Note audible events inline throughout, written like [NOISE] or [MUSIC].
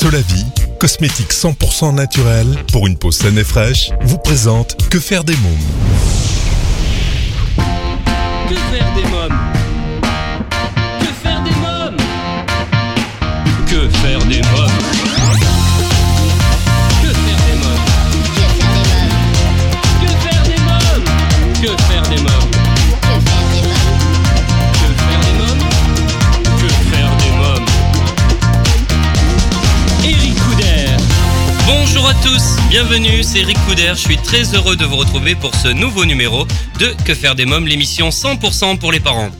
Solavi, cosmétique 100% naturel pour une peau saine et fraîche, vous présente Que faire des mômes bienvenue, c'est Eric Couder, je suis très heureux de vous retrouver pour ce nouveau numéro de Que faire des mômes, l'émission 100% pour les parents.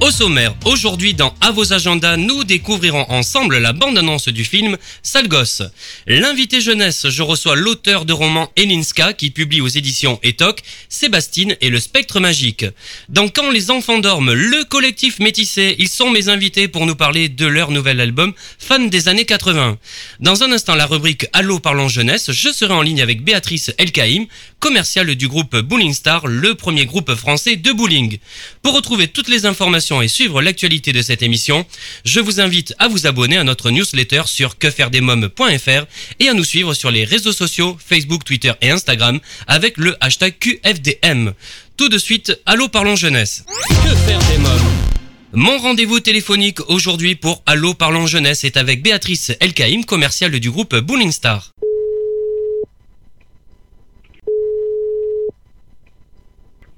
Au sommaire, aujourd'hui dans À vos agendas, nous découvrirons ensemble la bande-annonce du film Sale gosse. L'invité jeunesse, je reçois l'auteur de roman Elinska qui publie aux éditions Etoc, Sébastine et le spectre magique. Dans Quand les enfants dorment, le collectif métissé, ils sont mes invités pour nous parler de leur nouvel album Fan des années 80. Dans un instant, la rubrique Allô parlons jeunesse, je serai en ligne avec Béatrice Elkaïm, commerciale du groupe Bowling Star, le premier groupe français de bowling. Pour retrouver toutes les informations et suivre l'actualité de cette émission, je vous invite à vous abonner à notre newsletter sur quefairedesmoms.fr et à nous suivre sur les réseaux sociaux Facebook, Twitter et Instagram avec le hashtag QFDM. Tout de suite, Allô parlons jeunesse. Que faire des mômes? Mon rendez-vous téléphonique aujourd'hui pour Allô Parlons Jeunesse est avec Béatrice Elkaïm, commerciale du groupe Bowling Star.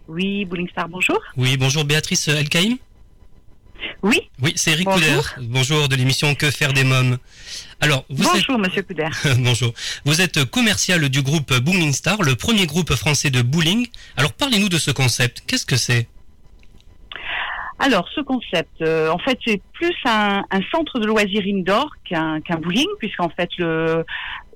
Oui, Bowling Star, bonjour. Oui, bonjour Béatrice Elkaïm. Oui, Oui, c'est Eric Bonjour. Couder. Bonjour de l'émission Que faire des mômes. Alors, vous bonjour Monsieur Couder. êtes [LAUGHS] bonjour. Vous êtes commercial du groupe Bowling Star, le premier groupe français de bowling. Alors, parlez-nous de ce concept. Qu'est-ce que c'est? Alors, ce concept, euh, en fait, c'est plus un, un centre de loisirs indoor qu'un bowling, puisqu'en fait, le,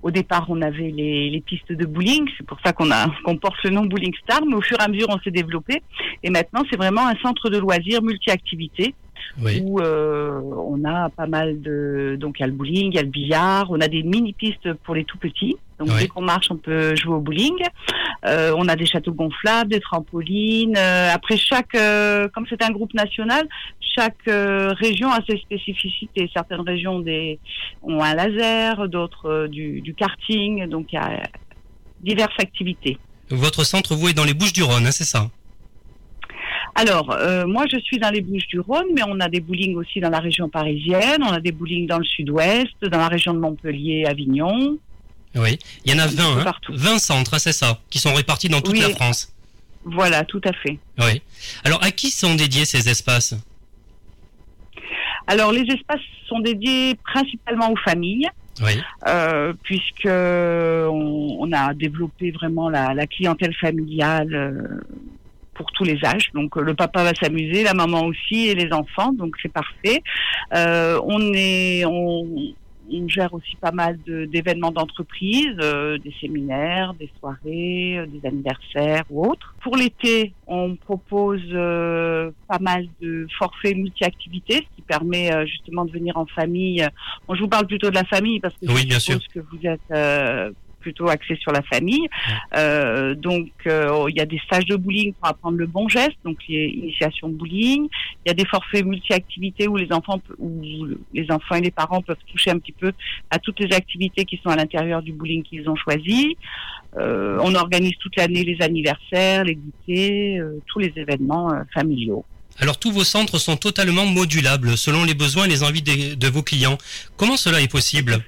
au départ, on avait les, les pistes de bowling. C'est pour ça qu'on a qu'on porte le nom Bowling Star, mais au fur et à mesure, on s'est développé. Et maintenant, c'est vraiment un centre de loisirs multi-activités Oui. où euh, on a pas mal de donc il y a le bowling, il y a le billard, on a des mini pistes pour les tout petits. Donc dès qu'on marche, on peut jouer au bowling. Euh, on a des châteaux gonflables, des trampolines. Euh, après chaque, euh, comme c'est un groupe national, chaque région a ses spécificités. Certaines régions ont des ont un laser, d'autres du, du karting. Donc il y a diverses activités. Votre centre, vous, est dans les Bouches-du-Rhône, hein, c'est ça? Alors, euh, moi, je suis dans les Bouches-du-Rhône, mais on a des bowling aussi dans la région parisienne, on a des bowling dans le sud-ouest, dans la région de Montpellier, Avignon. Oui. Il y en a peu 20, hein partout. 20 centres, c'est ça, qui sont répartis dans toute Oui. la France. Voilà, tout à fait. Oui. Alors, à qui sont dédiés ces espaces? Alors, les espaces sont dédiés principalement aux familles, Oui. euh, puisque on, on a développé vraiment la, la clientèle familiale euh, pour tous les âges. Donc, euh, le papa va s'amuser, la maman aussi, et les enfants. Donc, c'est parfait. Euh, on est, on, on gère aussi pas mal de- d'événements d'entreprise, euh, des séminaires, des soirées, euh, des anniversaires ou autres. Pour l'été, on propose euh, pas mal de forfaits multi-activités, ce qui permet euh, justement de venir en famille. Bon, je vous parle plutôt de la famille parce que Oui, je bien suppose que vous êtes euh, plutôt axé sur la famille. Euh, donc, euh, il y a des stages de bowling pour apprendre le bon geste, donc les initiations bowling. Il y a des forfaits multi-activités où les enfants où les enfants et les parents peuvent toucher un petit peu à toutes les activités qui sont à l'intérieur du bowling qu'ils ont choisi. Euh, on organise toute l'année les anniversaires, les goûters, tous les événements familiaux. Alors, tous vos centres sont totalement modulables selon les besoins et les envies de vos clients. Comment cela est possible?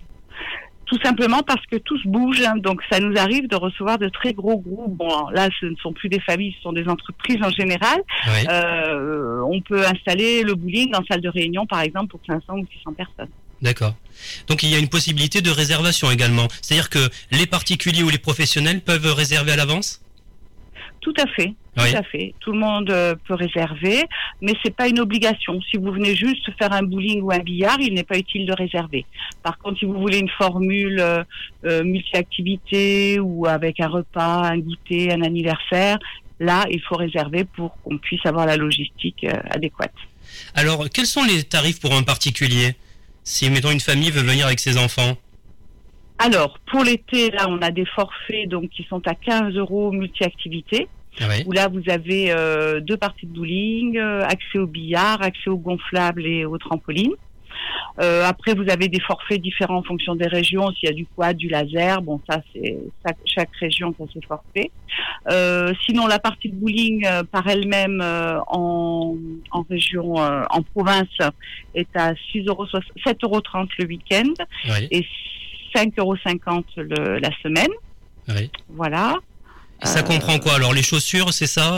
Tout simplement parce que tout se bouge, hein. donc ça nous arrive de recevoir de très gros groupes. Bon, là, ce ne sont plus des familles, ce sont des entreprises en général. Oui. Euh, on peut installer le bowling en salle de réunion, par exemple, pour 500 ou 600 personnes. D'accord. Donc il y a une possibilité de réservation également. C'est-à-dire que les particuliers ou les professionnels peuvent réserver à l'avance? Tout à fait, tout à fait. Tout le monde euh, peut réserver, mais c'est pas une obligation. Si vous venez juste faire un bowling ou un billard, il n'est pas utile de réserver. Par contre, si vous voulez une formule euh, euh, multi-activité ou avec un repas, un goûter, un anniversaire, là, il faut réserver pour qu'on puisse avoir la logistique euh, adéquate. Alors, quels sont les tarifs pour un particulier? Si, mettons, une famille veut venir avec ses enfants Alors, pour l'été, là, on a des forfaits donc qui sont à 15 euros multi-activités. Ouais. où là vous avez euh, deux parties de bowling, euh, accès au billard, accès au gonflable et au trampoline. Euh, après, vous avez des forfaits différents en fonction des régions. S'il y a du quad, du laser, bon, ça c'est ça, chaque région a ses forfaits. Euh, sinon, la partie de bowling euh, par elle-même en, en région, en province, est à 6 euros, 7,30 euros le week-end Oui, et 5,50 euros la semaine. oui. Voilà. Ça comprend quoi Alors les chaussures, c'est ça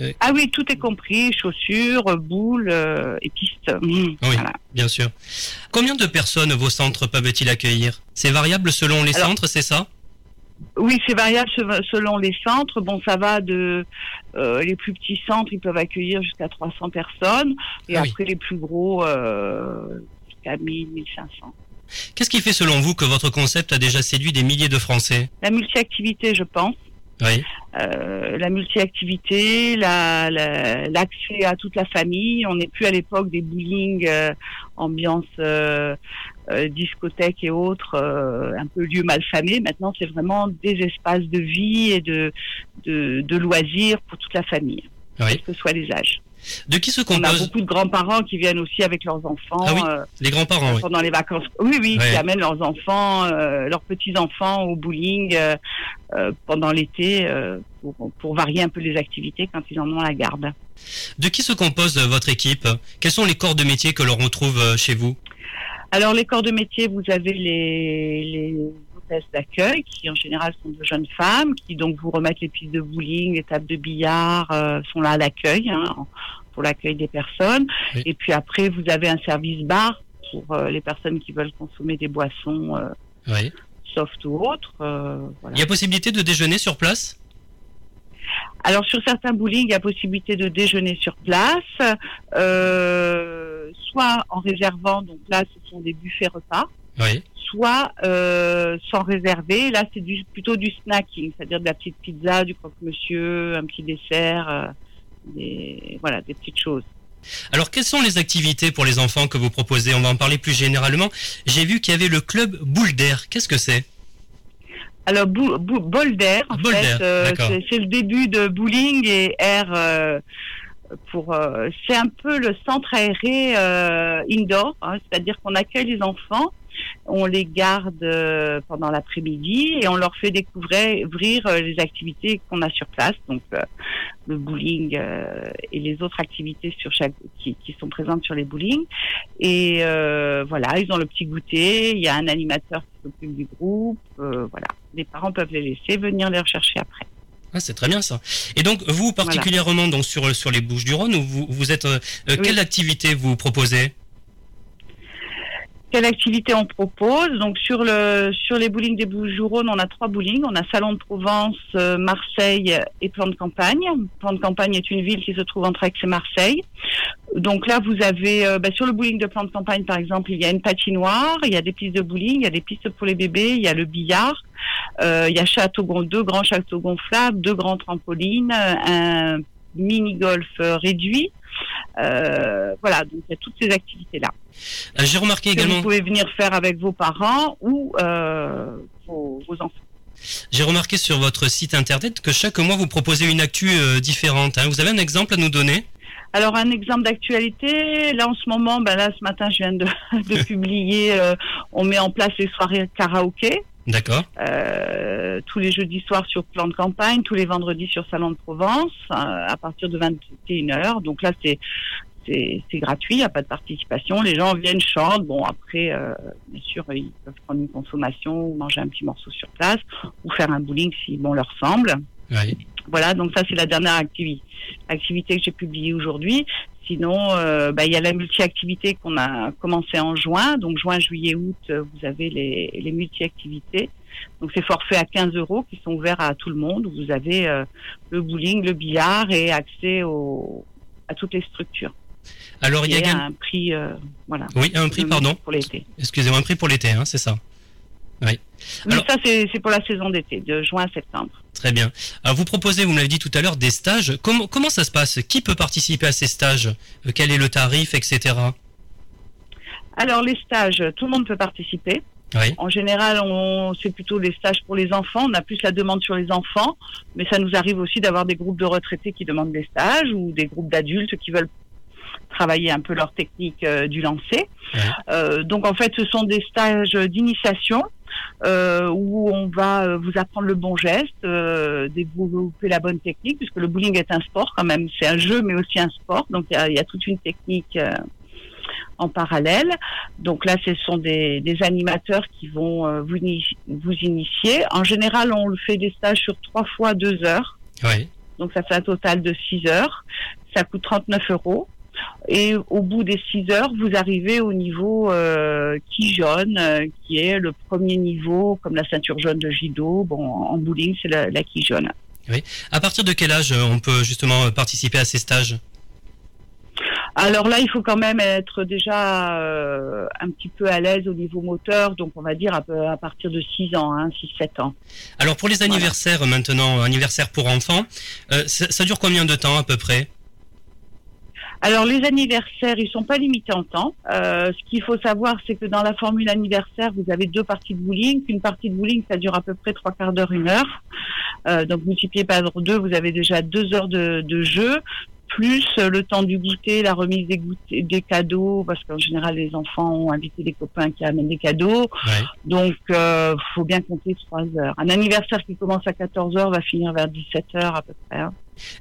euh, Ah oui, tout est compris, chaussures, boules euh, et pistes. Oui, Voilà. bien sûr. Combien de personnes vos centres peuvent-ils accueillir? C'est variable selon les Alors- centres, c'est ça? Oui, c'est variable se- selon les centres. Bon, ça va de euh, les plus petits centres, ils peuvent accueillir jusqu'à 300 personnes, et Ah oui. après les plus gros euh, jusqu'à 1000, 1500. Qu'est-ce qui fait selon vous que votre concept a déjà séduit des milliers de Français? La multi-activité, je pense. Oui, Euh, la multi-activité, la- la- l'accès à toute la famille. On n'est plus à l'époque des bowling, euh, ambiance euh, discothèque et autres, un peu lieu malfamé. Maintenant, c'est vraiment des espaces de vie et de, de, de loisirs pour toute la famille, oui. quels que soient les âges. De qui se On a compose beaucoup de grands-parents qui viennent aussi avec leurs enfants. Ah oui, euh, Les grands-parents, oui. pendant les vacances. Oui, oui, Ouais. qui amènent leurs enfants, euh, leurs petits-enfants au bowling euh, euh, pendant l'été euh, pour, pour varier un peu les activités quand ils en ont la garde. De qui se compose votre équipe? Quels sont les corps de métier que l'on retrouve euh, chez vous? Alors, les corps de métier, vous avez les, les hôtesses d'accueil qui, en général, sont de jeunes femmes qui, donc, vous remettent les pistes de bowling, les tables de billard, euh, sont là à l'accueil, hein, pour l'accueil des personnes. Oui. Et puis après, vous avez un service bar pour euh, les personnes qui veulent consommer des boissons euh, Oui. soft ou autres. voilà. Il y a possibilité de déjeuner sur place? Alors sur certains bowling, il y a possibilité de déjeuner sur place, euh, soit en réservant, donc là ce sont des buffets repas, Oui. Soit euh, sans réserver, là c'est du, plutôt du snacking, c'est-à-dire de la petite pizza, du croque-monsieur, un petit dessert, euh, des, voilà, des petites choses. Alors, quelles sont les activités pour les enfants que vous proposez? On va en parler plus généralement. J'ai vu qu'il y avait le club Boule d'air. Qu'est-ce que c'est? Alors, bou, bou- bol d'air, en Bol fait, euh, c'est c'est le début de bowling et air pour. euh, c'est un peu le centre aéré euh, indoor, hein, c'est-à-dire qu'on accueille les enfants, on les garde euh, pendant l'après-midi et on leur fait découvrir ouvrir, euh, les activités qu'on a sur place, donc euh, le bowling et les autres activités sur chaque qui, qui sont présentes sur les bowling. Et euh, voilà, ils ont le petit goûter, il y a un animateur qui s'occupe du groupe, euh, voilà les parents peuvent les laisser venir les rechercher après. Ah, c'est très bien ça. Et donc, vous particulièrement donc sur sur les Bouches du Rhône, vous vous êtes euh, Oui. quelle activité vous proposez? Quelle activité on propose Donc sur le sur les bowling des Bouches-du-Rhône, on a trois bowling. On a Salon de Provence, euh, Marseille et Plan de Campagne. Plan de Campagne est une ville qui se trouve entre Aix et Marseille. Donc là, vous avez euh, bah, sur le bowling de Plan de Campagne, par exemple, il y a une patinoire, il y a des pistes de bowling, il y a des pistes pour les bébés, il y a le billard, euh, il y a château deux grands châteaux gonflables, deux grands trampolines, un mini golf euh, réduit. Euh, voilà, donc il y a toutes ces activités là. Euh, J'ai remarqué que également. vous pouvez venir faire avec vos parents ou euh, vos, vos enfants. J'ai remarqué sur votre site internet que chaque mois vous proposez une actu euh, différente. hein. Vous avez un exemple à nous donner? Alors un exemple d'actualité, là en ce moment, ben là ce matin je viens de, [LAUGHS] de [LAUGHS] publier, euh, on met en place les soirées karaoké D'accord. euh, tous les jeudis soirs sur plan de campagne, tous les vendredis sur Salon de Provence euh, à partir de 21h. Donc là c'est c'est gratuit, il n'y a pas de participation. Les gens viennent, chantent. Bon, après, euh, bien sûr, ils peuvent prendre une consommation ou manger un petit morceau sur place ou faire un bowling si bon leur semble. Oui. Voilà, donc ça c'est la dernière activité, activité que j'ai publiée aujourd'hui. Sinon, euh, bah, il y a la multi-activité qu'on a commencé en juin. Donc juin, juillet, août, euh, vous avez les, les multi-activités. Donc c'est forfait à 15 euros qui sont ouverts à tout le monde. Vous avez euh, le bowling, le billard et accès au, à toutes les structures. Alors il y a un prix, euh, voilà. Oui, un prix, pardon. Pour l'été. Excusez-moi, un prix pour l'été, hein, c'est ça. Mais Alors- ça c'est pour la saison d'été, de juin à septembre. Très bien. Alors vous proposez, vous me l'avez dit tout à l'heure, des stages. Comment, comment ça se passe? Qui peut participer à ces stages? Euh, Quel est le tarif, etc. Alors les stages, tout le monde peut participer. Oui. En général, on c'est plutôt les stages pour les enfants. On a plus la demande sur les enfants, mais ça nous arrive aussi d'avoir des groupes de retraités qui demandent des stages ou des groupes d'adultes qui veulent travailler un peu leur technique du lancer. donc en fait, ce sont des stages d'initiation euh, où on va euh, vous apprendre le bon geste, euh, développer la bonne technique, puisque le bowling est un sport quand même, c'est un jeu mais aussi un sport, donc il y a, toute une technique euh, en parallèle. Donc là, ce sont des, des animateurs qui vont vous, vous initier. En général, on le fait des stages sur trois fois deux heures. Oui. Donc ça fait un total de six heures. Ça coûte 39 euros. Et au bout des six heures, vous arrivez au niveau euh, qui jaune, euh, qui est le premier niveau, comme la ceinture jaune de judo. Bon, en bowling, c'est la, la qui jaune. Oui. À partir de quel âge on peut justement participer à ces stages? Alors là, il faut quand même être déjà euh, un petit peu à l'aise au niveau moteur, donc on va dire à, à partir de 6 ans, hein, 6-7 ans. Alors pour les anniversaires maintenant, anniversaires pour enfants, euh, ça, ça, dure combien de temps à peu près? Alors les anniversaires, ils sont pas limités en temps. Euh, ce qu'il faut savoir, c'est que dans la formule anniversaire, vous avez deux parties de bowling. Une partie de bowling, ça dure à peu près trois quarts d'heure, une heure. Euh, donc multiplié par deux, vous avez déjà deux heures de, de jeu plus le temps du goûter, la remise des, goûters, des cadeaux, parce qu'en général les enfants ont invité des copains qui amènent des cadeaux. Ouais. Donc euh, faut bien compter trois heures. Un anniversaire qui commence à 14 heures va finir vers 17 heures à peu près. Hein.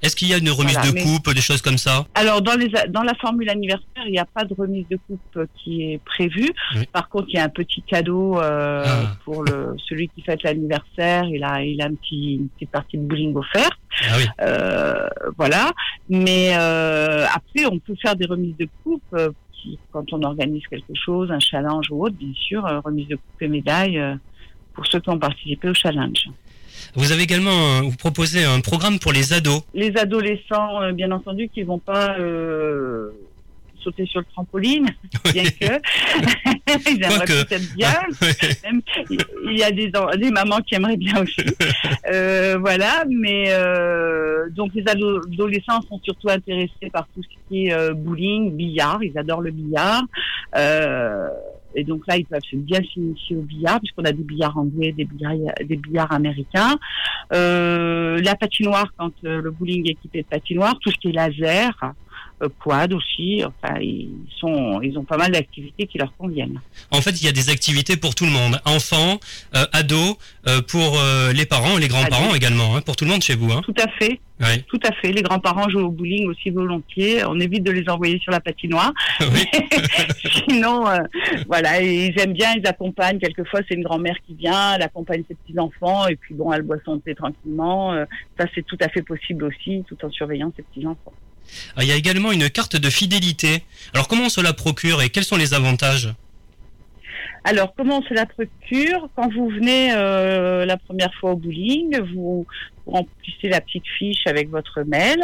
Est-ce qu'il y a une remise voilà, de mais... coupe, des choses comme ça Alors dans, les, dans la formule anniversaire, il n'y a pas de remise de coupe qui est prévue. Oui. Par contre, il y a un petit cadeau euh, Ah. pour le celui qui fête l'anniversaire. Il a il a un petit, une petite partie de bowling offerte. Ah oui. Euh, voilà. Mais euh, après, on peut faire des remises de coupe qui, quand on organise quelque chose, un challenge ou autre, bien sûr, remise de coupe et médaille pour ceux qui ont participé au challenge. Vous avez également, vous proposez un programme pour les ados. Les adolescents, euh, bien entendu, qui vont pas euh, sauter sur le trampoline, [LAUGHS] bien que [LAUGHS] ils aimeraient peut-être bien. [LAUGHS] Même, il y a des, des mamans qui aimeraient bien aussi. Euh, voilà, mais donc les ado- adolescents sont surtout intéressés par tout ce qui est bowling, billard. Ils adorent le billard. Euh, et donc là, ils peuvent bien s'initier au billard, puisqu'on a des billards anglais, des billards, américains. Euh, la patinoire, quand euh, le bowling est équipé de patinoire, tout ce qui est laser, quad aussi. Enfin, ils sont, ils ont pas mal d'activités qui leur conviennent. En fait, il y a des activités pour tout le monde, enfants, euh, ados, euh, pour euh, les parents et les grands-parents également, hein, pour tout le monde chez vous. Hein. Tout à fait, Ouais. tout à fait. Les grands-parents jouent au bowling aussi volontiers. On évite de les envoyer sur la patinoire. oui. [LAUGHS] Sinon, euh, voilà, ils aiment bien, ils accompagnent. Quelquefois, c'est une grand-mère qui vient, elle accompagne ses petits-enfants, et puis bon, elle boit son thé tranquillement. Euh, ça, c'est tout à fait possible aussi, tout en surveillant ses petits-enfants. Ah, Il y a également une carte de fidélité. Alors comment on se la procure et quels sont les avantages? Alors, comment on se la procure? Quand vous venez euh, la première fois au bowling, vous remplissez la petite fiche avec votre mail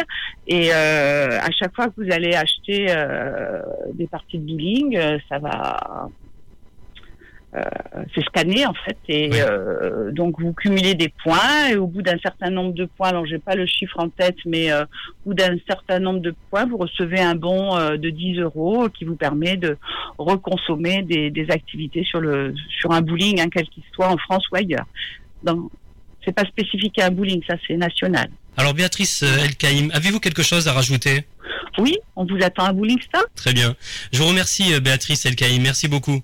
et euh, à chaque fois que vous allez acheter euh, des parties de bowling, ça va c'est scanné en fait et Ouais. euh, donc vous cumulez des points et au bout d'un certain nombre de points, alors j'ai pas le chiffre en tête, mais euh, au bout d'un certain nombre de points, vous recevez un bon euh, de 10 euros qui vous permet de reconsommer des, des activités sur le sur un bowling, hein, quel qu'il soit en France ou ailleurs. Donc c'est pas spécifique à un bowling, ça c'est national. Alors Béatrice euh, Elkaïm, avez-vous quelque chose à rajouter? Oui, on vous attend à Bowling Star. Très bien. Je vous remercie euh, Béatrice Elkaïm, merci beaucoup.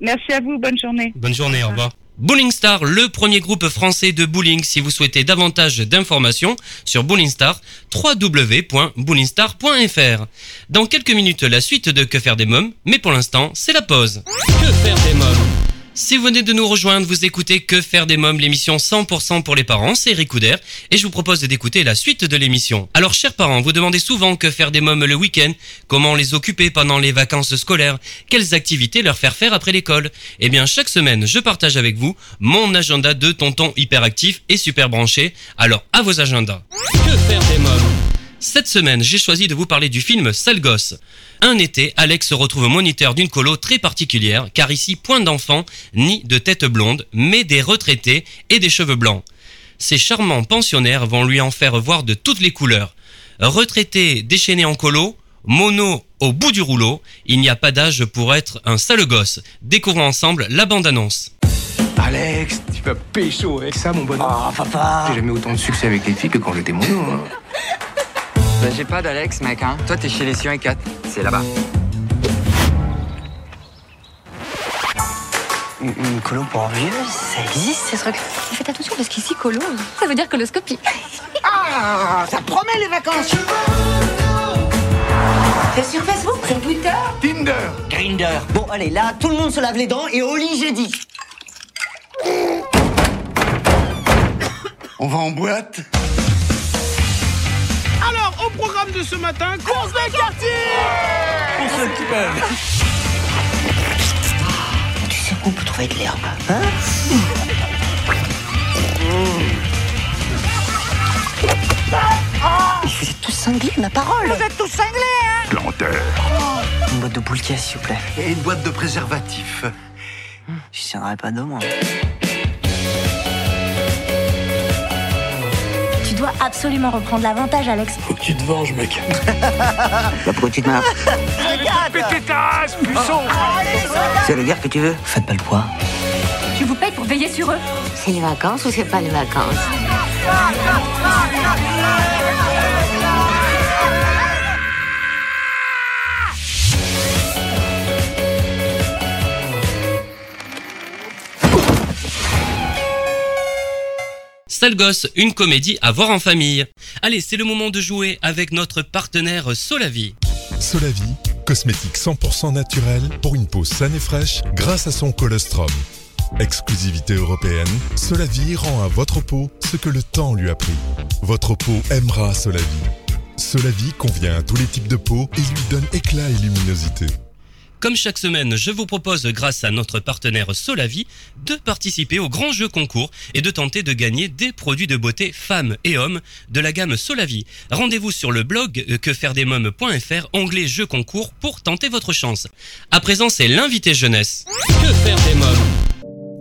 Merci à vous, bonne journée. Bonne journée, au revoir. Bowling Star, le premier groupe français de bowling. Si vous souhaitez davantage d'informations sur Bowling Star, www.bowlingstar.fr. Dans quelques minutes, la suite de Que faire des mômes, mais pour l'instant, c'est la pause. Que faire des mômes? Si vous venez de nous rejoindre, vous écoutez Que faire des mômes, l'émission 100% pour les parents, c'est Eric Couder, et je vous propose d'écouter la suite de l'émission. Alors, chers parents, vous demandez souvent que faire des mômes le week-end, comment les occuper pendant les vacances scolaires, quelles activités leur faire faire après l'école. Eh bien, chaque semaine, je partage avec vous mon agenda de tonton hyperactif et super branché. Alors, à vos agendas. Que faire des mômes? Cette semaine, j'ai choisi de vous parler du film Sale gosse. Un été, Alex se retrouve moniteur d'une colo très particulière, car ici, point d'enfants, ni de tête blonde, mais des retraités et des cheveux blancs. Ces charmants pensionnaires vont lui en faire voir de toutes les couleurs. Retraités déchaînés en colo, mono au bout du rouleau, il n'y a pas d'âge pour être un sale gosse. Découvrons ensemble la bande-annonce. Alex, tu vas pécho avec ça, mon bonhomme. Oh, papa J'ai jamais autant de succès avec les filles que quand j'étais mono. Hein. [LAUGHS] Bah, j'ai pas d'Alex, mec, hein. Toi, t'es chez les Sion et 4. C'est là-bas. Une, une colo pour vieux, ça existe ces trucs Faites attention parce qu'ici, colo, ça veut dire coloscopie. [LAUGHS] Ah, ça promet les vacances C'est sur Facebook, sur Twitter? Tinder Grinder. Bon, allez, là, tout le monde se lave les dents et au lit, j'ai dit. On va en boîte au programme de ce matin, course de quartier Tu sais où on peut trouver de l'herbe Hein Mais Vous êtes tous cinglés, ma parole Vous êtes tous cinglés, hein Planteur Une boîte de boules s'il vous plaît. Et une boîte de préservatifs. Je tiendrai pas demain. Dois absolument reprendre l'avantage, Alex. Faut que tu te venges, mec. [LAUGHS] Bah, pourquoi tu te marres ta race, puceau C'est le gars que tu veux Faites pas le poids. Je vous paye pour veiller sur eux. C'est les vacances ou c'est pas les vacances? Sale une comédie à voir en famille. Allez, c'est le moment de jouer avec notre partenaire Solavi. Solavi, cosmétique 100% naturel pour une peau saine et fraîche grâce à son colostrum. Exclusivité européenne, Solavi rend à votre peau ce que le temps lui a pris. Votre peau aimera Solavi. Solavi convient à tous les types de peau et lui donne éclat et luminosité. Comme chaque semaine, je vous propose, grâce à notre partenaire Solavi, de participer au grand jeu concours et de tenter de gagner des produits de beauté femmes et hommes de la gamme Solavi. Rendez-vous sur le blog euh, quefairedesmoms.fr, onglet jeu concours pour tenter votre chance. À présent, c'est l'invité jeunesse. Que faire des mômes?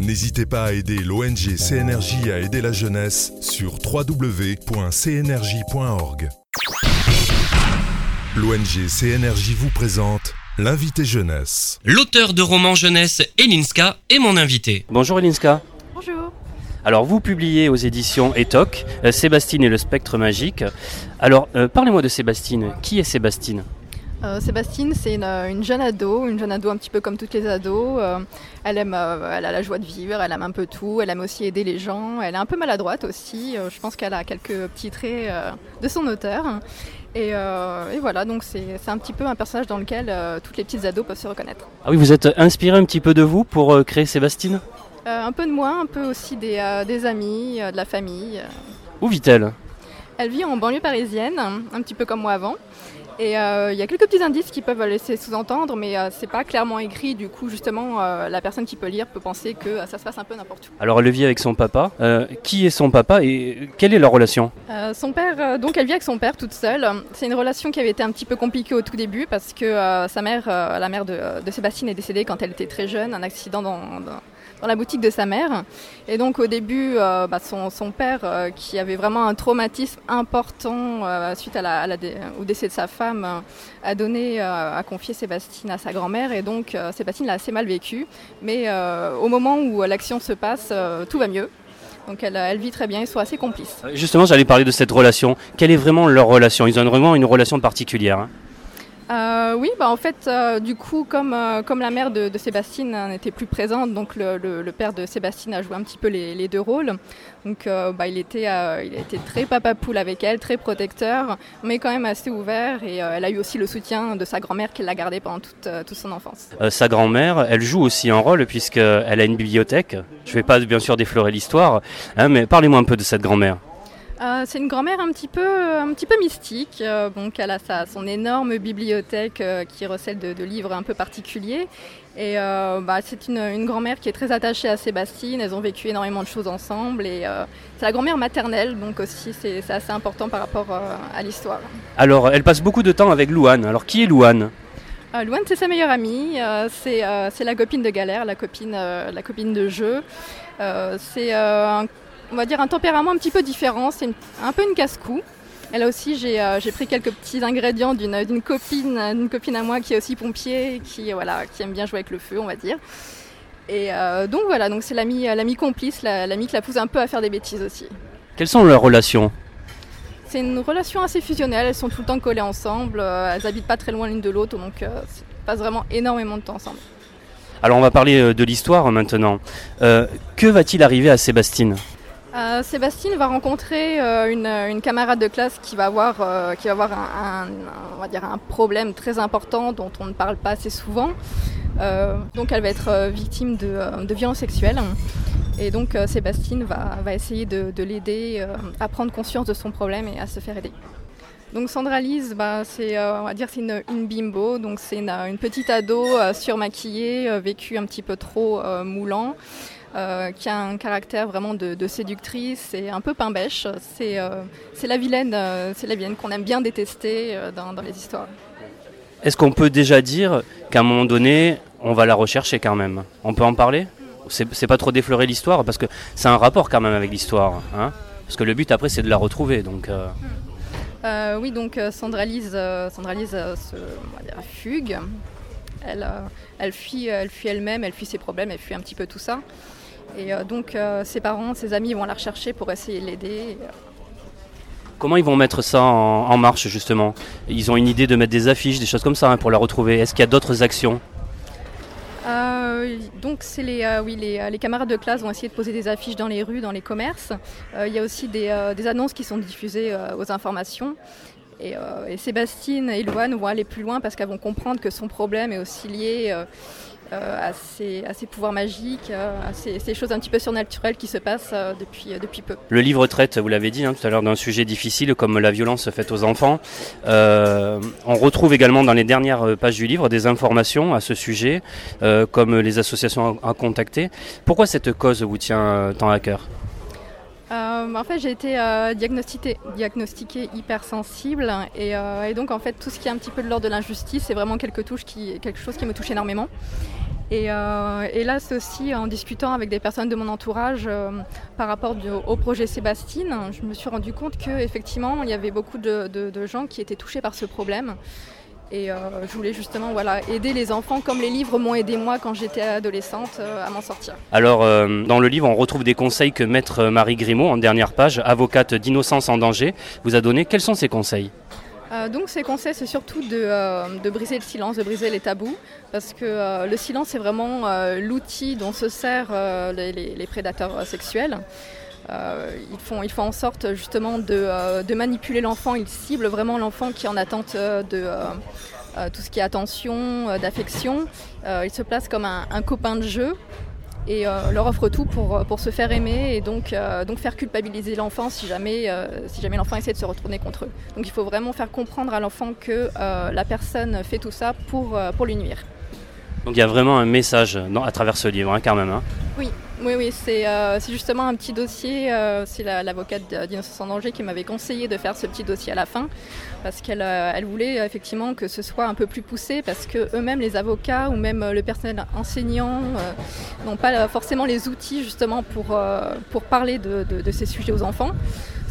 N'hésitez pas à aider l'ONG CNRJ à aider la jeunesse sur www.cnrj.org. L'ONG CNRJ vous présente l'invité jeunesse. L'auteur de romans jeunesse Elinska est mon invité. Bonjour Elinska. Bonjour. Alors vous publiez aux éditions Etoc euh, Sébastine et le spectre magique. Alors euh, parlez-moi de Sébastine. Qui est Sébastine? Euh, Sébastine, c'est une, une jeune ado, une jeune ado un petit peu comme toutes les ados. Euh, elle aime, euh, elle a la joie de vivre, elle aime un peu tout, elle aime aussi aider les gens. Elle est un peu maladroite aussi. Euh, je pense qu'elle a quelques petits traits euh, de son auteur. Et, euh, et voilà, donc c'est un petit peu un personnage dans lequel euh, toutes les petites ados peuvent se reconnaître. Ah oui, vous êtes inspiré un petit peu de vous pour euh, créer Sébastine? Euh, un peu de moi, un peu aussi des, euh, des amis, euh, de la famille. Où vit-elle? Elle vit en banlieue parisienne, un petit peu comme moi avant. Et euh, il y a quelques petits indices qui peuvent laisser sous-entendre, mais euh, c'est pas clairement écrit. Du coup, justement, euh, la personne qui peut lire peut penser que euh, ça se passe un peu n'importe où. Alors elle vit avec son papa. Euh, qui est son papa et quelle est leur relation? Euh, son père, euh, donc elle vit avec son père toute seule. C'est une relation qui avait été un petit peu compliquée au tout début parce que euh, sa mère, euh, la mère de, de Sébastine, est décédée quand elle était très jeune, un accident dans, dans- dans la boutique de sa mère. Et donc au début, euh, bah, son, père, euh, qui avait vraiment un traumatisme important euh, suite à la- au décès de sa femme, a donné, a confié Sébastine à sa grand-mère. Et donc Sébastine l'a assez mal vécu. Mais au moment où l'action se passe, tout va mieux. Donc elle, vit très bien, ils sont assez complices. Justement, j'allais parler de cette relation. Quelle est vraiment leur relation? Ils ont vraiment une relation particulière. hein. Euh, oui, bah en fait, euh, du coup, comme, euh, comme la mère de, de Sébastine n'était plus présente, donc le, père de Sébastine a joué un petit peu les, deux rôles. Donc bah, il, était, il été très papa poule avec elle, très protecteur, mais quand même assez ouvert. Et elle a eu aussi le soutien de sa grand-mère qui l'a gardée pendant toute, toute son enfance. Sa grand-mère, elle joue aussi un rôle puisqu'elle a une bibliothèque. Je ne vais pas bien sûr déflorer l'histoire, hein, mais parlez-moi un peu de cette grand-mère. Euh, c'est une grand-mère un petit peu, un petit peu mystique. Euh, donc elle a sa, son énorme bibliothèque euh, qui recèle de, de livres un peu particuliers. Et euh, bah, c'est une, une grand-mère qui est très attachée à Sébastine. Elles ont vécu énormément de choses ensemble. Et euh, c'est la grand-mère maternelle, donc aussi c'est c'est assez important par rapport euh, à l'histoire. Alors, elle passe beaucoup de temps avec Louane. Alors, qui est Louane? Euh, Louane, c'est sa meilleure amie. euh, c'est euh, c'est la copine de galère, la copine, euh, la copine de jeu. Euh, c'est, euh, un- on va dire, un tempérament un petit peu différent. C'est une- un peu une casse-cou. Et là aussi, j'ai euh, j'ai pris quelques petits ingrédients d'une copine, d'une copine à moi qui est aussi pompier, qui, euh, voilà, qui aime bien jouer avec le feu, on va dire. Et euh, donc voilà, donc c'est l'ami l'ami complice, la- l'ami qui la pousse un peu à faire des bêtises aussi. Quelles sont leurs relations? C'est une relation assez fusionnelle, elles sont tout le temps collées ensemble, euh, elles habitent pas très loin l'une de l'autre, donc euh, elles passent vraiment énormément de temps ensemble. Alors on va parler euh, de l'histoire maintenant. Euh, que va-t-il arriver à Sébastine? Euh, Sébastien va rencontrer euh, une, camarade de classe qui va avoir, euh, qui va avoir un, on va dire un problème très important dont on ne parle pas assez souvent. Euh, donc elle va être victime de, violences sexuelles. Et donc Sébastien va, va essayer de, de l'aider à prendre conscience de son problème et à se faire aider. Donc Sandra Lise, bah, c'est une, bimbo, donc c'est une, petite ado euh, surmaquillée, vécue un petit peu trop moulant, euh, qui a un caractère vraiment de, de séductrice et un peu pain bêche. C'est euh, c'est la vilaine, euh, c'est la vilaine qu'on aime bien détester dans, dans les histoires. Est-ce qu'on peut déjà dire qu'à un moment donné, on va la rechercher quand même? On peut en parler? C'est pas trop déflorer l'histoire parce que c'est un rapport quand même avec l'histoire. Hein? Parce que le but après c'est de la retrouver. Donc, euh, Euh, oui, donc Sandra Lise, Sandra Lise se dire, fugue. Elle, elle fuit, elle fuit elle-même, elle fuit ses problèmes, elle fuit un petit peu tout ça. Et euh, donc euh, ses parents, ses amis vont la rechercher pour essayer de l'aider. comment ils vont mettre ça en, en marche justement? Ils ont une idée de mettre des affiches, des choses comme ça hein, pour la retrouver. Est-ce qu'il y a d'autres actions? Euh, donc c'est les, euh, oui, les, les camarades de classe vont essayer de poser des affiches dans les rues, dans les commerces. Euh, Il y a aussi des, des annonces qui sont diffusées aux informations. Et, et Sébastine et Loane vont aller plus loin parce qu'elles vont comprendre que son problème est aussi lié à, ses, à ses pouvoirs magiques, euh, à ces, ces choses un petit peu surnaturelles qui se passent euh, depuis, euh, peu. Le livre traite, vous l'avez dit hein, tout à l'heure, d'un sujet difficile comme la violence faite aux enfants. Euh, on retrouve également dans les dernières pages du livre des informations à ce sujet, euh, comme les associations à, contacter. Pourquoi cette cause vous tient euh, tant à cœur? Euh, en fait, j'ai été euh, diagnostiquée, hypersensible et, euh, et donc en fait tout ce qui est un petit peu de l'ordre de l'injustice, c'est vraiment quelque, chose qui me touche énormément. Et, là, c'est aussi en discutant avec des personnes de mon entourage par rapport au projet Sébastine, je me suis rendu compte qu'effectivement, il y avait beaucoup de gens qui étaient touchés par ce problème. Et euh, je voulais justement voilà, aider les enfants comme les livres m'ont aidé moi quand j'étais adolescente euh, à m'en sortir. Alors, euh, dans le livre, on retrouve des conseils que Maître Marie Grimaud, en dernière page, avocate d'innocence en danger, vous a donné. Quels sont ces conseils? Donc ces conseils, c'est surtout de, de briser le silence, de briser les tabous, parce que le silence, c'est vraiment l'outil dont se servent les, les- les prédateurs sexuels. Euh, ils, font, en sorte justement de, euh, de manipuler l'enfant, ils ciblent vraiment l'enfant qui est en attente euh, de tout ce qui est attention, d'affection. Ils se placent comme un, copain de jeu et leur offre tout pour, se faire aimer et donc, faire culpabiliser l'enfant si jamais, l'enfant essaie de se retourner contre eux. Donc il faut vraiment faire comprendre à l'enfant que la personne fait tout ça pour, pour lui nuire. Donc, il y a vraiment un message à travers ce livre, hein, quand même. hein. Oui, oui, oui, c'est euh, c'est justement un petit dossier. euh, c'est la- l'avocate d'Innocence en danger qui m'avait conseillé de faire ce petit dossier à la fin, parce qu'elle euh, voulait effectivement que ce soit un peu plus poussé, parce que eux-mêmes, les avocats ou même le personnel enseignant, n'ont pas forcément les outils justement pour, parler de ces sujets aux enfants.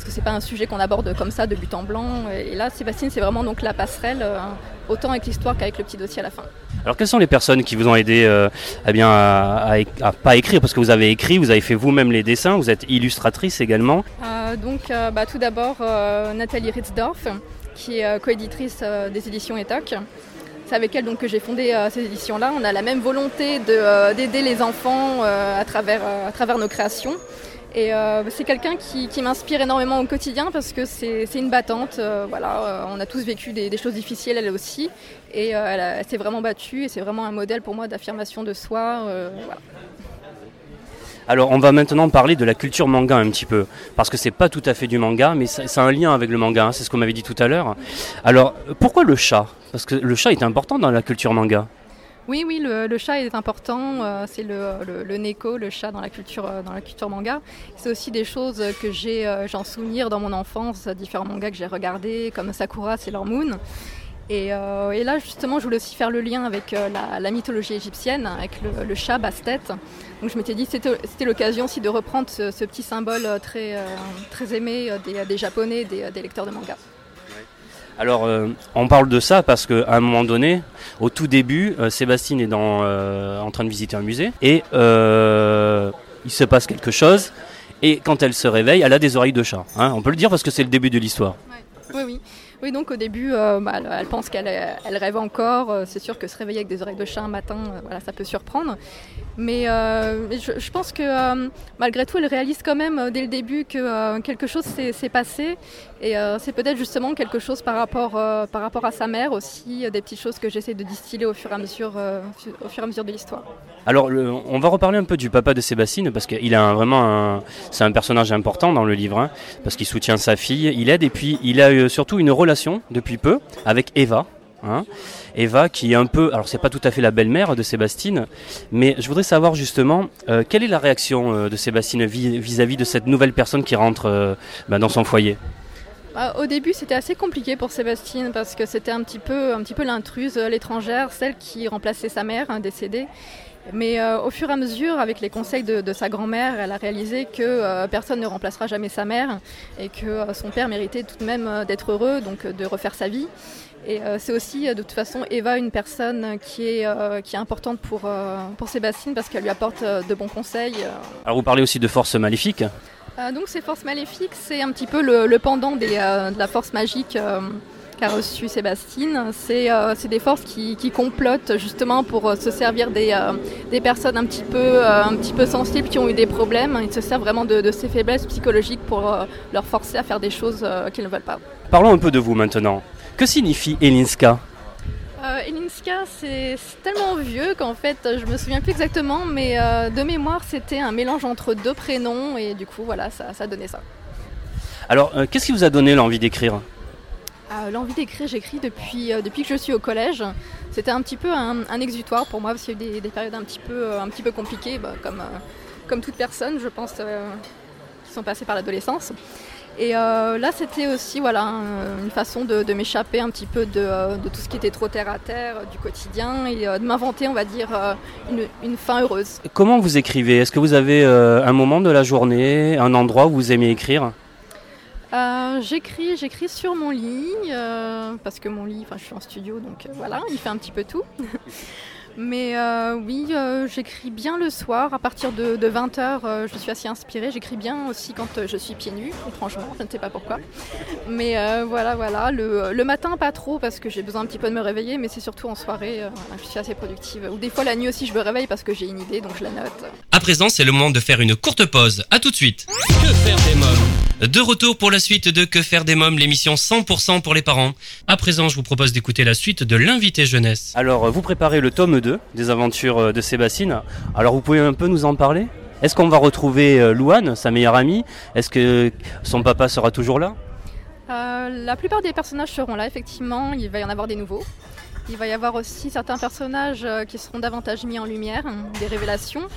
Que c'est pas un sujet qu'on aborde comme ça de but en blanc. Et là, Sébastien, c'est vraiment donc la passerelle, euh, autant avec l'histoire qu'avec le petit dossier à la fin. Alors, quelles sont les personnes qui vous ont aidé euh, eh bien, à, à- à pas écrire? Parce que vous avez écrit, vous avez fait vous-même les dessins, vous êtes illustratrice également. Euh, donc, euh, bah, tout d'abord, Nathalie Ritzdorf, qui est coéditrice des éditions ETOC. C'est avec elle donc, que j'ai fondé ces éditions-là. On a la même volonté de, d'aider les enfants à, travers, à travers nos créations. Et euh, c'est quelqu'un qui, m'inspire énormément au quotidien parce que c'est, une battante. euh, voilà, euh, on a tous vécu des, choses difficiles, elle aussi. Et elle, s'est vraiment battue et c'est vraiment un modèle pour moi d'affirmation de soi. Alors, on va maintenant parler de la culture manga un petit peu, parce que c'est pas tout à fait du manga, mais ça, ça a un lien avec le manga, hein, c'est ce qu'on m'avait dit tout à l'heure. Alors, pourquoi le chat? Parce que le chat est important dans la culture manga. Oui, oui, le, chat est important. euh, c'est le, le, neko, le chat dans la culture, euh, dans la culture manga. C'est aussi des choses que j'ai, euh, j'en souvenir dans mon enfance, différents mangas que j'ai regardés, comme Sakura, Sailor Moon. Et, et, là, justement, je voulais aussi faire le lien avec la, mythologie égyptienne, avec le, le chat Bastet. Donc je m'étais dit c'était l'occasion aussi de reprendre ce, petit symbole très, très aimé des, des Japonais, des, des, lecteurs de manga. Alors, euh, on parle de ça parce qu'à un moment donné, au tout début, euh, Sébastine est euh, en train de visiter un musée et il se passe quelque chose. Et quand elle se réveille, elle a des oreilles de chat. Hein on peut le dire parce que c'est le début de l'histoire. Oui, oui. Oui, donc au début, bah, elle, pense qu'elle elle rêve encore. C'est sûr que se réveiller avec des oreilles de chat un matin, voilà, ça peut surprendre. Mais, je, pense que malgré tout, elle réalise quand même dès le début que quelque chose s'est passé. Et c'est peut-être justement quelque chose par rapport, par rapport à sa mère aussi, des petites choses que j'essaie de distiller au fur et à mesure, au fur et à mesure de l'histoire. Alors, on va reparler un peu du papa de Sébastine parce qu'il a un, vraiment un, c'est un personnage important dans le livre hein, parce qu'il soutient sa fille, il aide et puis il a surtout une relation depuis peu avec Eva. Hein. Eva qui est un peu, alors c'est pas tout à fait la belle-mère de Sébastine, mais je voudrais savoir justement euh, quelle est la réaction euh, de Sébastine vis-à-vis -vis de cette nouvelle personne qui rentre euh, bah, dans son foyer? Au début, c'était assez compliqué pour Sébastine parce que c'était un petit peu, peu l'intruse, l'étrangère, celle qui remplaçait sa mère hein, décédée. Mais euh, au fur et à mesure, avec les conseils de, sa grand-mère, elle a réalisé que euh, personne ne remplacera jamais sa mère et que euh, son père méritait tout de même d'être heureux, donc de refaire sa vie. Et c'est aussi de toute façon Eva une personne qui est, qui est importante pour, pour Sébastine parce qu'elle lui apporte de bons conseils. Alors vous parlez aussi de forces maléfiques donc ces forces maléfiques, c'est un petit peu le, pendant des, de la force magique qu'a reçu Sébastine. C'est euh, des forces qui, complotent justement pour euh, se servir des, euh, personnes un petit, peu, euh, sensibles qui ont eu des problèmes. Ils se servent vraiment de, de ces faiblesses psychologiques pour euh, leur forcer à faire des choses euh, qu'ils ne veulent pas. Parlons un peu de vous maintenant. Que signifie Elinska? Euh, Elinska, c'est tellement vieux qu'en fait, je me souviens plus exactement, mais euh, de mémoire, c'était un mélange entre deux prénoms et du coup, voilà, ça, ça donnait ça. Alors, euh, qu'est-ce qui vous a donné l'envie d'écrire? Euh, L'envie d'écrire, j'écris depuis, euh, depuis que je suis au collège. C'était un petit peu un, un, exutoire pour moi parce qu'il y a eu des, des, périodes un petit peu, euh, un petit peu compliquées, bah, comme, comme toute personne, je pense, qui sont passées par l'adolescence. Et euh, là, c'était aussi voilà, une façon de, de m'échapper un petit peu de, de, tout ce qui était trop terre à terre, du quotidien, et euh, de m'inventer, on va dire, euh, une, une, fin heureuse. Comment vous écrivez? Est-ce que vous avez un moment de la journée, un endroit où vous aimez écrire? Euh, j'écris, j'écris sur mon lit euh, parce que mon lit, enfin, je suis en studio, donc euh, voilà, il fait un petit peu tout. [LAUGHS] Mais euh, oui, euh, j'écris bien le soir, à partir de, de 20h, euh, je suis assez inspirée. J'écris bien aussi quand je suis pieds nus, étrangement, je ne sais pas pourquoi. Mais voilà, voilà. Le, le, matin, pas trop, parce que j'ai besoin un petit peu de me réveiller, mais c'est surtout en soirée, je suis assez productive. Ou des fois, la nuit aussi, je me réveille parce que j'ai une idée, donc je la note. À présent, c'est le moment de faire une courte pause. À tout de suite. Que faire des mômes? De retour pour la suite de Que faire des mômes, l'émission 100% pour les parents. À présent, je vous propose d'écouter la suite de l'invité jeunesse. Alors, vous préparez le tome 2 des aventures de Sébastine. Alors vous pouvez un peu nous en parler? Est-ce qu'on va retrouver Louane, sa meilleure amie? Est-ce que son papa sera toujours là? Euh, La plupart des personnages seront là, effectivement. Il va y en avoir des nouveaux. Il va y avoir aussi certains personnages euh, qui seront davantage mis en lumière, des révélations.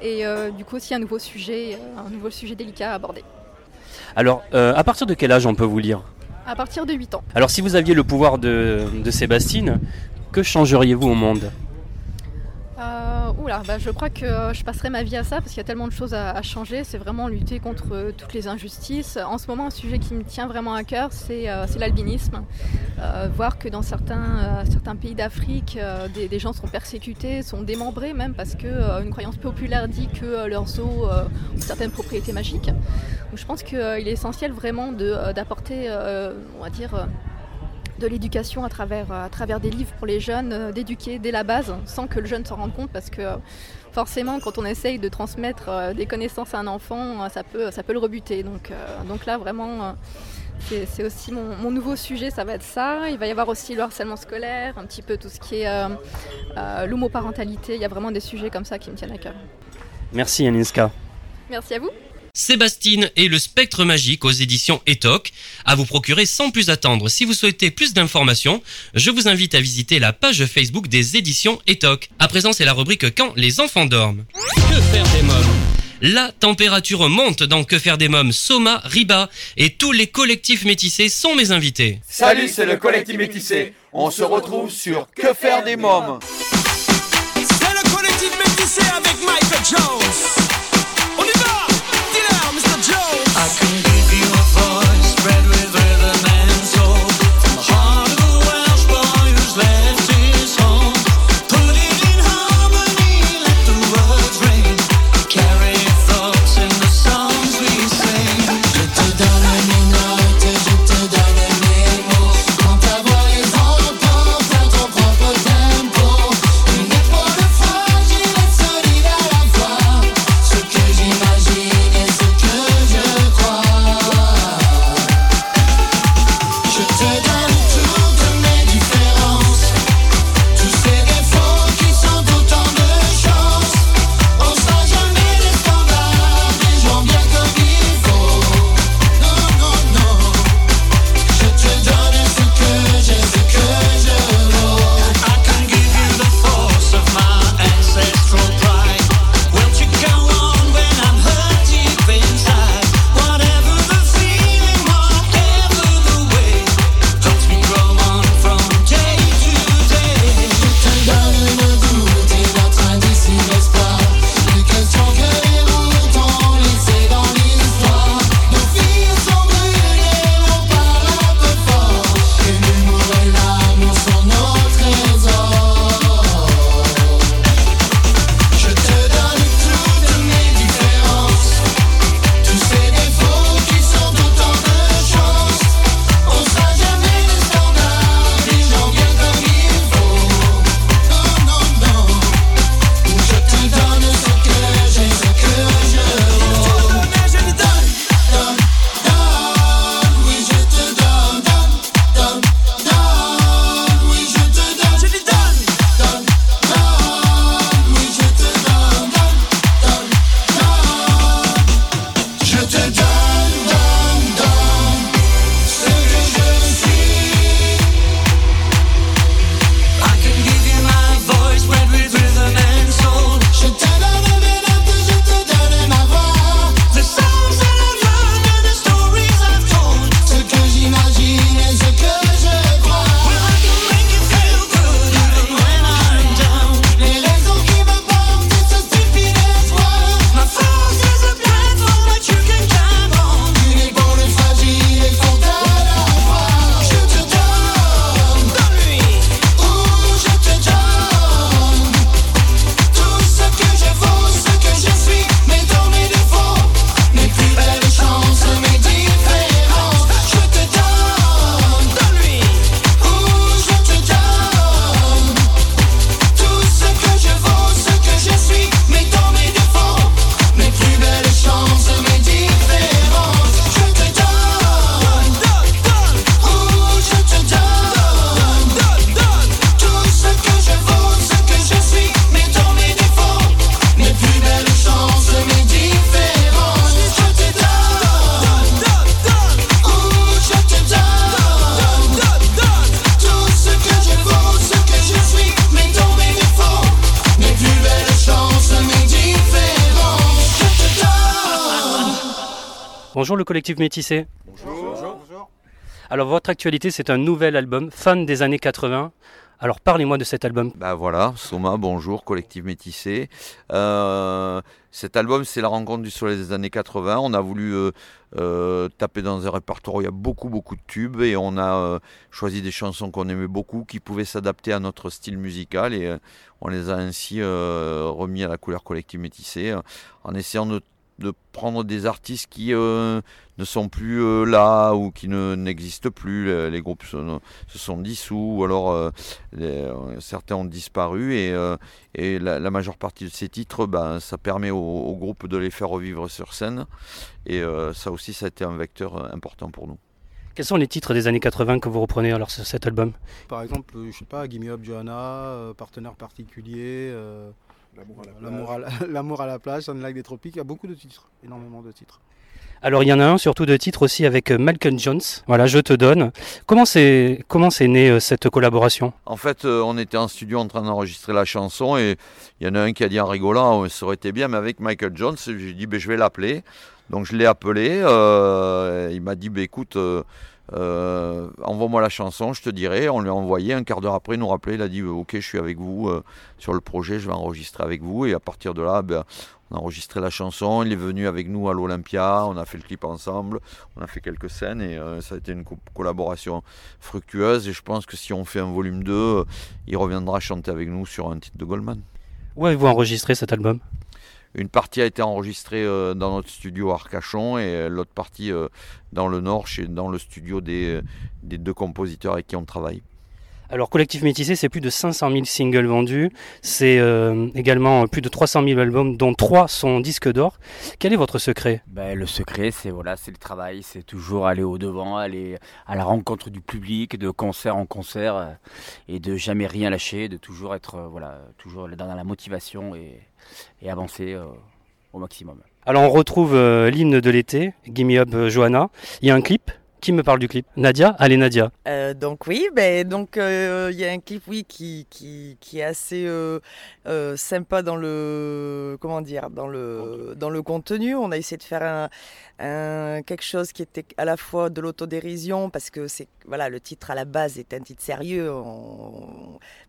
Et euh, du coup aussi un nouveau sujet, euh, un nouveau sujet délicat à aborder. Alors, euh, à partir de quel âge on peut vous lire À partir de 8 ans. Alors si vous aviez le pouvoir de, de Sébastine, que changeriez-vous au monde? Euh, oula, bah, je crois que je passerai ma vie à ça parce qu'il y a tellement de choses à, changer. C'est vraiment lutter contre toutes les injustices. En ce moment, un sujet qui me tient vraiment à cœur, c'est euh, l'albinisme. Euh, voir que dans certains, euh, pays d'Afrique, euh, des, des, gens sont persécutés, sont démembrés même parce que euh, une croyance populaire dit que leurs os ont certaines propriétés magiques. Donc, je pense qu'il est essentiel vraiment d'apporter, on va dire, de l'éducation à travers, à travers des livres pour les jeunes, euh, d'éduquer dès la base sans que le jeune s'en rende compte parce que euh, forcément quand on essaye de transmettre euh, des connaissances à un enfant, ça peut, ça peut le rebuter. Donc, donc là vraiment c'est aussi mon, mon, nouveau sujet, ça va être ça. Il va y avoir aussi le harcèlement scolaire, un petit peu tout ce qui est euh, euh, l'homoparentalité. Il y a vraiment des sujets comme ça qui me tiennent à cœur. Merci Aninska. Merci à vous. Sébastine et le spectre magique aux éditions Etoc à vous procurer sans plus attendre. Si vous souhaitez plus d'informations, je vous invite à visiter la page Facebook des éditions Etoc. À présent, c'est la rubrique Quand les enfants dorment. Que faire des mômes? La température monte dans Que faire des mômes? Soma, Riba et tous les collectifs métissés sont mes invités. Salut, c'est le collectif métissé. On se retrouve sur Que faire des mômes? C'est le collectif métissé avec Michael Jones. I can Bonjour le collectif Métissé. Alors votre actualité c'est un nouvel album, fan des années 80. Alors parlez-moi de cet album. Bah voilà, Soma, bonjour, collectif métissé. Euh, cet album, c'est la rencontre du soleil des années 80. On a voulu euh, euh, taper dans un répertoire où il y a beaucoup, beaucoup de tubes et on a choisi des chansons qu'on aimait beaucoup, qui pouvaient s'adapter à notre style musical et on les a ainsi remis à la couleur collective métissée euh, en essayant de, de prendre des artistes qui euh, ne sont plus euh, là ou qui ne n'existent plus. Les, les groupes se, se sont dissous ou alors euh, les- certains ont disparu et, euh, et la, la majeure partie de ces titres, ben, ça permet au, au groupe de les faire revivre sur scène et euh, ça aussi, ça a été un vecteur important pour nous. Quels sont les titres des années 80 que vous reprenez alors sur cet album? Par exemple, je sais pas, Gimme Up Johanna, euh, Partenaire particulier, euh, L'amour à la L'amour à la- [LAUGHS] L'amour à la plage, Sunlight des tropiques, il y a beaucoup de titres, énormément de titres. Alors il y en a un surtout de titre aussi avec euh, Malcolm Jones. Voilà, je te donne. Comment c'est comment c'est né euh, cette collaboration? En fait, euh, on était en studio en train d'enregistrer la chanson et il y en a un qui a dit en rigolant, oh, ça aurait été bien, mais avec Michael Jones, j'ai dit, ben, je vais l'appeler. Donc je l'ai appelé, euh, il m'a dit, ben, écoute, euh, euh, envoie-moi la chanson, je te dirai. On lui a envoyé, un quart d'heure après, il nous rappelait, il a dit, ok, je suis avec vous euh, sur le projet, je vais enregistrer avec vous. Et à partir de là, ben, on a enregistré la chanson, il est venu avec nous à l'Olympia, on a fait le clip ensemble, on a fait quelques scènes et euh, ça a été une co- collaboration fructueuse. Et je pense que si on fait un volume 2, euh, il reviendra chanter avec nous sur un titre de Goldman. Où avez-vous enregistré cet album? Une partie a été enregistrée euh, dans notre studio à Arcachon et euh, l'autre partie euh, dans le nord, chez, dans le studio des, des deux compositeurs avec qui on travaille. Alors Collectif Métissé, c'est plus de 500 000 singles vendus, c'est euh, également plus de 300 000 albums, dont 3 sont disques d'or. Quel est votre secret? Ben, le secret, c'est voilà, c'est le travail, c'est toujours aller au devant, aller à la rencontre du public, de concert en concert, euh, et de jamais rien lâcher, de toujours être euh, voilà, toujours dans la motivation et, et avancer euh, au maximum. Alors on retrouve euh, l'hymne de l'été, Gimme Up Johanna. Il y a un clip? Qui me parle du clip Nadia Allez Nadia. Euh, donc oui, ben, donc euh, il y a un clip oui qui, qui, qui est assez euh, euh, sympa dans le comment dire dans le dans le contenu. On a essayé de faire un, quelque chose qui était à la fois de l'autodérision parce que c'est voilà le titre à la base est un titre sérieux,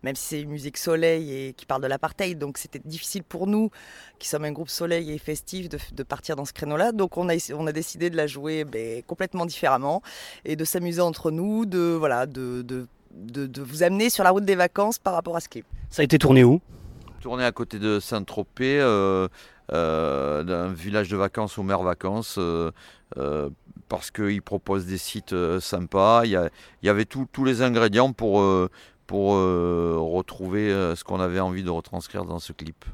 même si c'est une musique soleil et qui parle de l'apartheid, donc c'était difficile pour nous qui sommes un groupe soleil et festif de, de partir dans ce créneau-là. Donc on a on a décidé de la jouer ben, complètement différemment et de s'amuser entre nous, de voilà, de, de, de, de vous amener sur la route des vacances par rapport à ce clip. Ça a été tourné où? Tourné à côté de Saint-Tropez, euh, euh, d'un village de vacances aux mers vacances, euh, euh, parce qu'ils proposent des sites sympas. Il y, a- il y avait tout- tous les ingrédients pour, pour retrouver ce qu'on avait envie de retranscrire dans ce clip.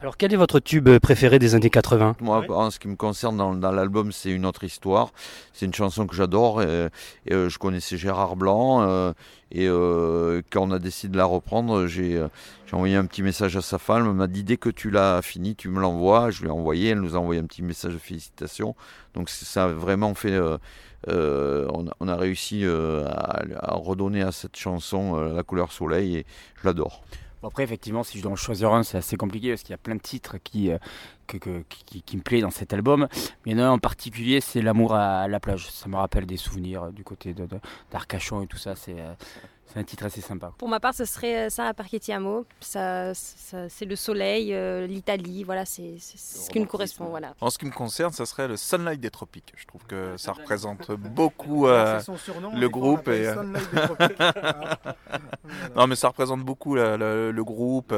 Alors quel est votre tube préféré des années 80 Moi, en ce qui me concerne, dans, dans l'album, c'est une autre histoire. C'est une chanson que j'adore. Et, et, euh, je connaissais Gérard Blanc. euh, et euh, quand on a décidé de la reprendre, j'ai envoyé un petit message à sa femme. Elle m'a dit dès que tu l'as fini, tu me l'envoies. Je lui ai envoyé. Elle nous a envoyé un petit message de félicitations. Donc ça a vraiment fait. euh, euh, on, a, on a réussi euh, à, à redonner à cette chanson euh, la couleur soleil et je l'adore. Bon, après, effectivement, si je dois en choisir un, c'est assez compliqué parce qu'il y a plein de titres qui, euh, qui, qui- me plaisent dans cet album. Mais il y en a un en particulier, c'est L'amour à la plage. Ça me rappelle des souvenirs euh, du côté de- de- d'Arcachon et tout ça. C'est euh, c'est un titre assez sympa. Pour ma part, ce serait euh, Sarah Parchetti-Amo. Ça, ça- c'est le soleil, euh, l'Italie, voilà, c'est ce qui nous correspond. Voilà. En ce qui me concerne, ça serait le Sunlight des Tropiques. Je trouve que ça représente [LAUGHS] beaucoup euh, C'est son surnom, le groupe. Et, euh, [LAUGHS] non, mais ça représente beaucoup la- la- le groupe,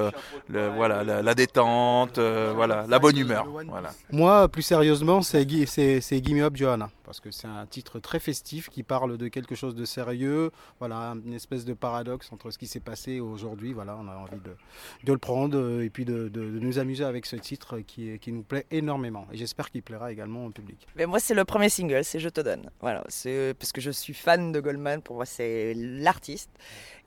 le, voilà, la, la détente, euh, voilà, la bonne humeur. Voilà. Moi, plus sérieusement, c'est Gimme Up Johanna, parce que c'est un titre très festif qui parle de quelque chose de sérieux, voilà, une espèce de paradoxe entre ce qui s'est passé aujourd'hui. Voilà, on a envie de, de le prendre euh, et puis de, de- de nous amuser avec ce titre qui, est- qui nous plaît énormément. Et j'espère qu'il plaira également au public. Mais moi, c'est le premier single, c'est Je te donne. Voilà, c'est parce que je suis fan de Goldman. Pour moi, c'est l'artiste.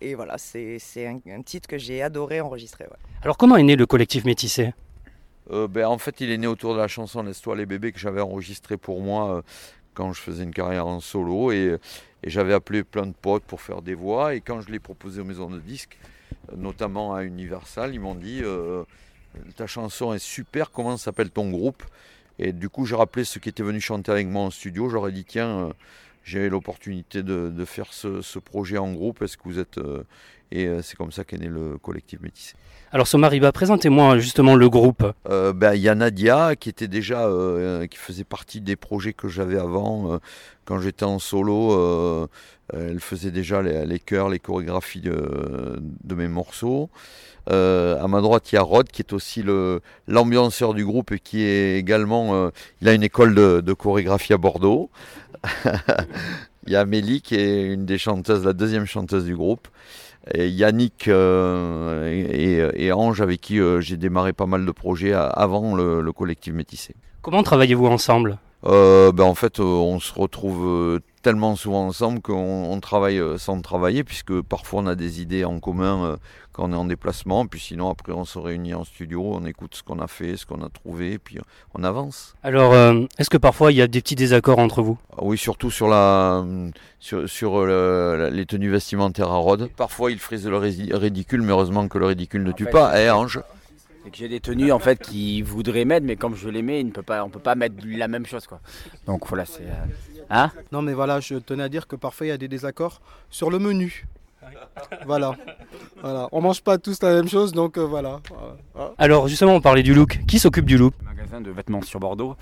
Et voilà, c'est c'est un, un titre que j'ai adoré enregistrer. ouais. Alors comment est né le collectif Métissé? Euh, ben, en fait, il est né autour de la chanson Laisse-toi les bébés que j'avais enregistrée pour moi euh, quand je faisais une carrière en solo. Et, j'avais appelé plein de potes pour faire des voix. Et quand je l'ai proposé aux maisons de disques, notamment à Universal, ils m'ont dit euh, Ta chanson est super, comment s'appelle ton groupe? Et du coup, j'ai rappelé ceux qui étaient venus chanter avec moi en studio. J'aurais dit Tiens, euh, j'ai l'opportunité de, de faire ce, ce projet en groupe. Est-ce que vous êtes. euh, Et euh, c'est comme ça qu'est né le collectif Métissé. Alors Somariba, présentez-moi justement le groupe. Euh, ben, il y a Nadia qui était déjà euh, qui faisait partie des projets que j'avais avant euh, quand j'étais en solo euh, elle faisait déjà les, les chœurs les chorégraphies de, de mes morceaux Euh, à ma droite il y a Rod qui est aussi le l'ambianceur du groupe et qui est également euh, il a une école de, de chorégraphie à Bordeaux [LAUGHS] il y a Amélie qui est une des chanteuses la deuxième chanteuse du groupe et Yannick euh, et, Ange avec qui euh, j'ai démarré pas mal de projets a- avant le, le collectif Métissé. Comment travaillez-vous ensemble? Euh, ben, en fait, euh, on se retrouve euh, tellement souvent ensemble qu'on on travaille euh, sans travailler, puisque parfois on a des idées en commun euh, quand on est en déplacement, puis sinon après on se réunit en studio, on écoute ce qu'on a fait, ce qu'on a trouvé, puis on avance. Alors, euh, est-ce que parfois il y a des petits désaccords entre vous? Ah Oui, surtout sur, la, sur, sur euh, le- les tenues vestimentaires à Rhodes. Parfois il frise le ridicule, mais heureusement que le ridicule ne tue fait, pas, hein Ange? C'est que j'ai des tenues en fait qui voudraient mettre, mais comme je les mets, il ne peut pas, on peut pas mettre la même chose quoi. Donc voilà, c'est. euh, Hein? Non, mais voilà, je tenais à dire que parfois il y a des désaccords sur le menu. [LAUGHS] Voilà. voilà. On mange pas tous la même chose, donc euh, voilà. Voilà. Alors, justement, on parlait du look. Qui s'occupe du look Magasin de vêtements sur Bordeaux.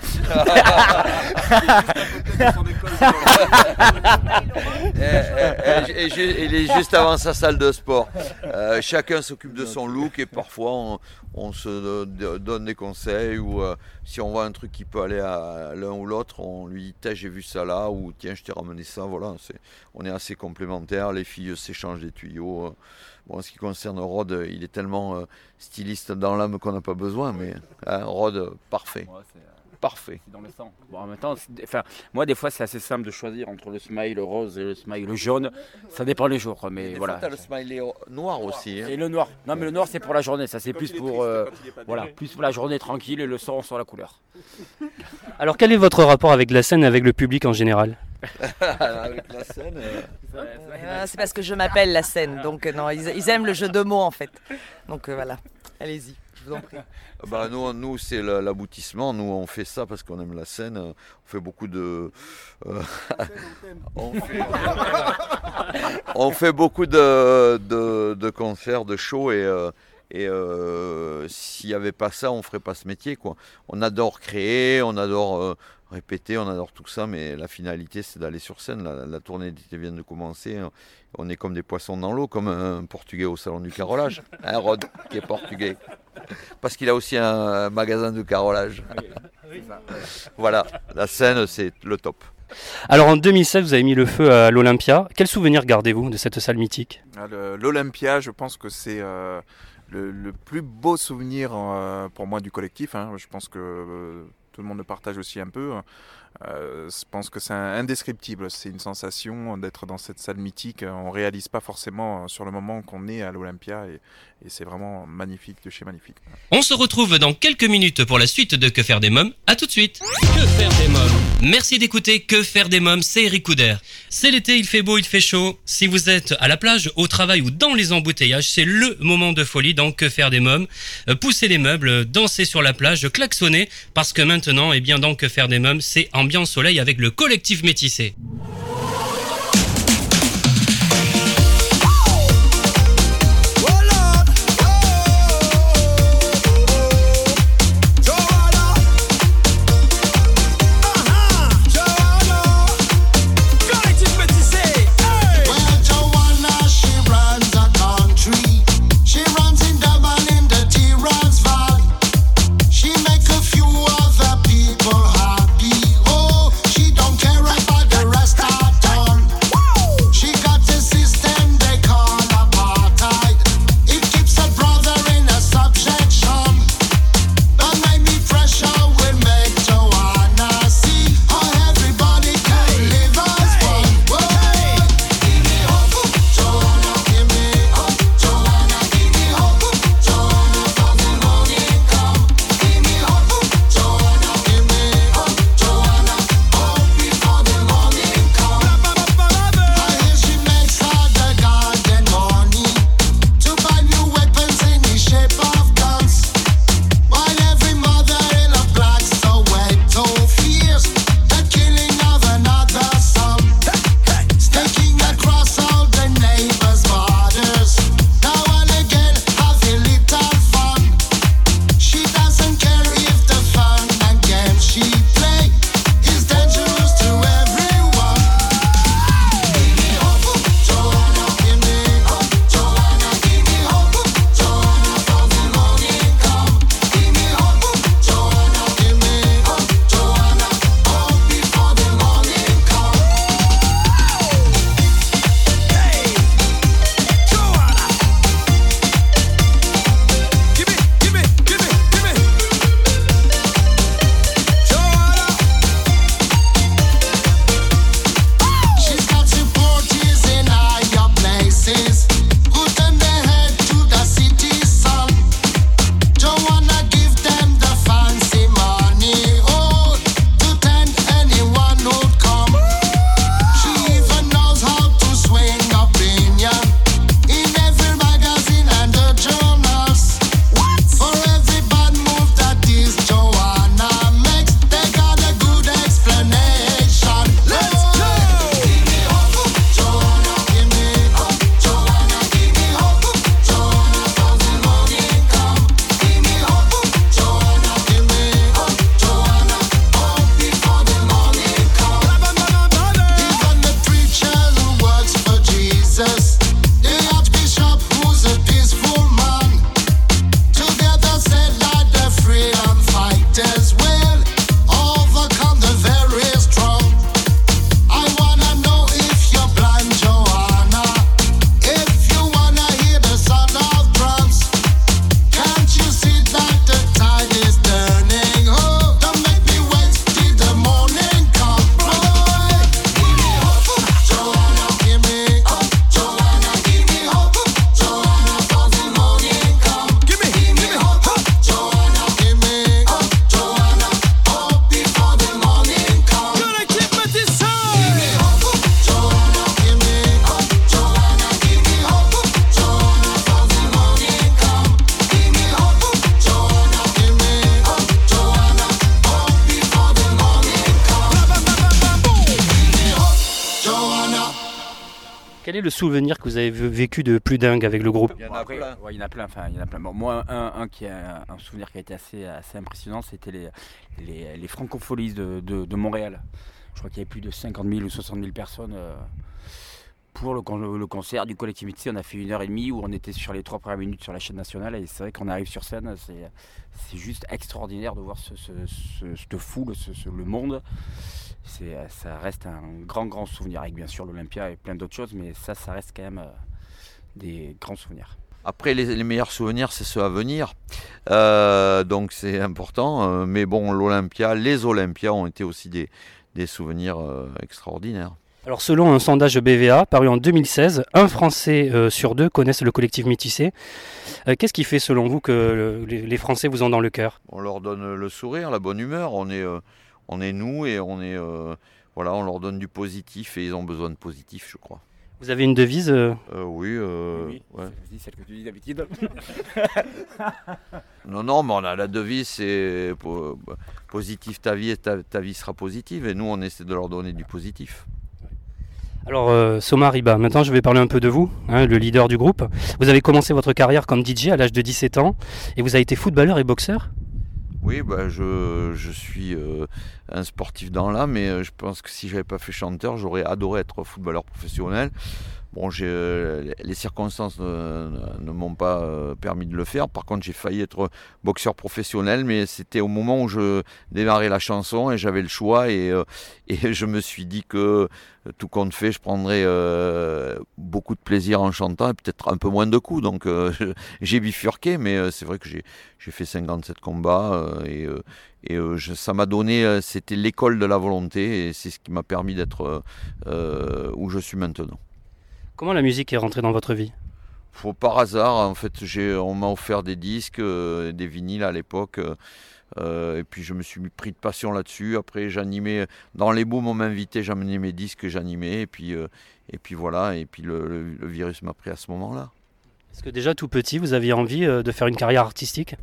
Et, et- et ju- il est juste avant sa salle de sport. Euh, chacun s'occupe de son look et parfois on, on se do- do- donne des conseils ou euh, si on voit un truc qui peut aller à l'un ou l'autre, on lui dit Tiens, j'ai vu ça là ou tiens, je t'ai ramené ça. Voilà, on est assez complémentaires. Les filles s'échangent des tuyaux. euh. Bon, en ce qui concerne Rod, il est tellement euh, styliste dans l'âme qu'on n'a pas besoin, mais hein, Rod, parfait. Parfait. Dans le sang. Bon, en même temps, c'est- enfin, moi des fois c'est assez simple de choisir entre le smile rose et le smile jaune. Ça dépend les jours, mais Des voilà. fois, le smiley noir aussi. hein. Et le noir. Non mais le noir c'est pour la journée, ça c'est plus pour euh, voilà, plus pour la journée tranquille et le son sur la couleur. [LAUGHS] Alors, quel est votre rapport avec la scène et avec le public en général? [LAUGHS] Avec la scène. euh, c'est parce que je m'appelle la scène, donc euh, non, ils, ils aiment le jeu de mots en fait. Donc euh, voilà, allez-y, je vous en prie. [LAUGHS] Bah, nous, nous c'est la- l'aboutissement. Nous, on fait ça parce qu'on aime la scène. On fait beaucoup de. euh, on, fait, on [LAUGHS] fait beaucoup de, de, de concerts, de shows et. euh, et euh, s'il n'y avait pas ça, on ne ferait pas ce métier. Quoi. On adore créer, on adore euh, répéter, on adore tout ça, mais la finalité, c'est d'aller sur scène. La, la tournée d'été vient de commencer. On est comme des poissons dans l'eau, comme un Portugais au salon du carrelage. Un [LAUGHS] Rod qui est portugais. Parce qu'il a aussi un magasin de carrelage. [LAUGHS] voilà, la scène, c'est le top. Alors, en 2007, vous avez mis le feu à l'Olympia. Quel souvenir gardez-vous de cette salle mythique? Ah, L'Olympia, je pense que c'est euh, le, plus beau souvenir euh, pour moi du collectif. hein. Je pense que euh, tout le monde le partage aussi un peu. Euh, je pense que c'est indescriptible. C'est une sensation d'être dans cette salle mythique. On réalise pas forcément euh, sur le moment qu'on est à l'Olympia et, et c'est vraiment magnifique de chez magnifique. On se retrouve dans quelques minutes pour la suite de Que faire des mômes. À tout de suite. Que faire des mômes Merci d'écouter Que faire des mômes, c'est Eric Couder. C'est l'été, il fait beau, il fait chaud. Si vous êtes à la plage, au travail ou dans les embouteillages, c'est le moment de folie dans Que faire des mômes. Euh, Poussez les meubles, dansez sur la plage, klaxonnez, parce que maintenant, eh bien, dans Que faire des mômes, c'est ambiance soleil avec le collectif métissé. Est le souvenir que vous avez vécu de plus dingue avec le groupe Bon, après, ouais, il y en a plein. Enfin, il y en a plein. Bon, moi, un, un qui a un souvenir qui a été assez, assez impressionnant, c'était les, les, les francopholies de, de, de Montréal. Je crois qu'il y avait plus de 50 000 ou 60 000 personnes euh, pour le, con- le concert du collectivité. On a fait une heure et demie où on était sur les trois premières minutes sur la chaîne nationale. Et c'est vrai qu'on arrive sur scène, c'est, c'est juste extraordinaire de voir ce, ce- ce- cette foule, ce- ce- le monde. C'est, ça reste un grand, grand souvenir avec bien sûr l'Olympia et plein d'autres choses, mais ça, ça reste quand même euh, des grands souvenirs. Après, les, les meilleurs souvenirs, c'est ceux à venir. Euh, donc c'est important. euh, mais bon, l'Olympia, les Olympias ont été aussi des, des souvenirs euh, extraordinaires. Alors selon un sondage BVA paru en 2016, un Français euh, sur deux connaissent le collectif Métissé. Euh, Qu'est-ce qui fait selon vous que le- les, les Français vous ont dans le cœur? On leur donne le sourire, la bonne humeur. On est, euh, on est nous et on est, euh, voilà, on leur donne du positif et ils ont besoin de positif, je crois. Vous avez une devise euh, Euh, oui, ouais. Celle que tu dis d'habitude. [LAUGHS] Non, non, mais on a la devise, c'est po- positif ta vie et ta, ta vie sera positive. Et nous, on essaie de leur donner du positif. Alors euh, Soma Riba, maintenant je vais parler un peu de vous, hein, le leader du groupe. Vous avez commencé votre carrière comme DJ à l'âge de 17 ans et vous avez été footballeur et boxeur? Oui, bah, je, je suis euh, un sportif dans l'âme, mais euh, je pense que si j'avais pas fait chanteur, j'aurais adoré être footballeur professionnel. Bon, euh, les circonstances ne, m'ont pas euh, permis de le faire. Par contre, j'ai failli être boxeur professionnel, mais c'était au moment où je démarrais la chanson et j'avais le choix. Et, euh, [LAUGHS] je me suis dit que tout compte fait, je prendrais beaucoup de plaisir en chantant et peut-être un peu moins de coups. Donc [LAUGHS] j'ai bifurqué, mais c'est vrai que j'ai, fait 57 combats et, et ça m'a donné, c'était l'école de la volonté et c'est ce qui m'a permis d'être où je suis maintenant. Comment la musique est rentrée dans votre vie? Faut par hasard, en fait, j'ai, on m'a offert des disques, euh, des vinyles à l'époque. euh, et puis je me suis pris de passion là-dessus. Après, j'animais dans les booms, on m'invitait, j'amenais mes disques, j'animais. Et puis, euh, et puis voilà. Et puis le, le- le virus m'a pris à ce moment-là. Est-ce que déjà tout petit vous aviez envie de faire une carrière artistique?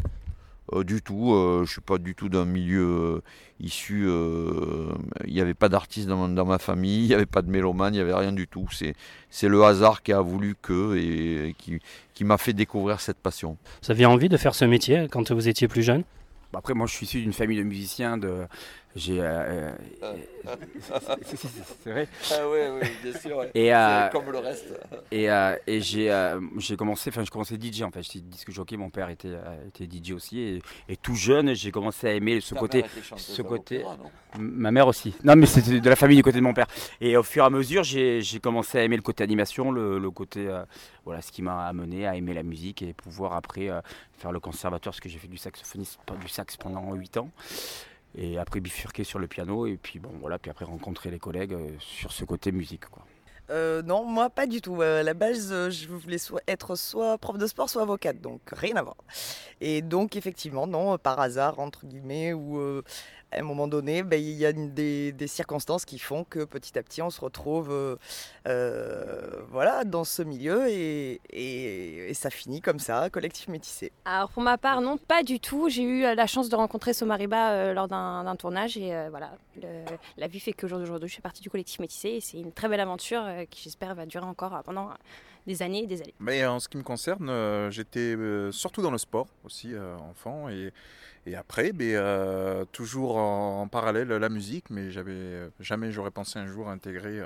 Euh, du tout, euh, je suis pas du tout d'un milieu euh, issu. euh, Il n'y avait pas d'artiste dans, ma famille, il n'y avait pas de mélomane, il n'y avait rien du tout. C'est, c'est le hasard qui a voulu que et, qui, qui m'a fait découvrir cette passion. Vous aviez envie de faire ce métier quand vous étiez plus jeune? Bon, après, moi, je suis issu d'une famille de musiciens. De... J'ai. euh, euh, [LAUGHS] c'est- vrai. Ah ouais, ouais, bien sûr. ouais. Et, euh, comme le reste. Et, euh, et j'ai euh, commencé, enfin, je commençais DJ en fait. J'étais disque jockey, mon père était, euh, était DJ aussi. Et, et tout jeune, j'ai commencé à aimer ce Ta côté. Ce côté Ma mère aussi. Non, mais c'était de la famille du côté de mon père. Et au fur et à mesure, j'ai commencé à aimer le côté animation, le, le côté. euh, voilà, ce qui m'a amené à aimer la musique et pouvoir après euh, faire le conservatoire, parce que j'ai fait du saxophoniste, du sax pendant 8 ans. Et après bifurquer sur le piano. Et puis bon, voilà, puis après rencontrer les collègues euh, sur ce côté musique, quoi. Euh, non, moi pas du tout. Euh, à la base, je voulais soit être soit prof de sport, soit avocate, donc rien à voir. Et donc effectivement, non, par hasard entre guillemets, ou à un moment donné, ben, il y a des, circonstances qui font que petit à petit, on se retrouve, euh, euh, voilà, dans ce milieu et, ça finit comme ça, collectif métissé. Alors pour ma part, non, pas du tout. J'ai eu euh, la chance de rencontrer Somariba lors d'un tournage et voilà, la vie fait qu'au jour d'aujourd'hui, je fais partie du collectif Métissé et c'est une très belle aventure qui j'espère va durer encore pendant des années et des années. Mais en ce qui me concerne, euh, j'étais euh, surtout dans le sport aussi, euh, enfant. Et, et après, euh, toujours en, en parallèle la musique, mais j'avais jamais j'aurais pensé un jour intégrer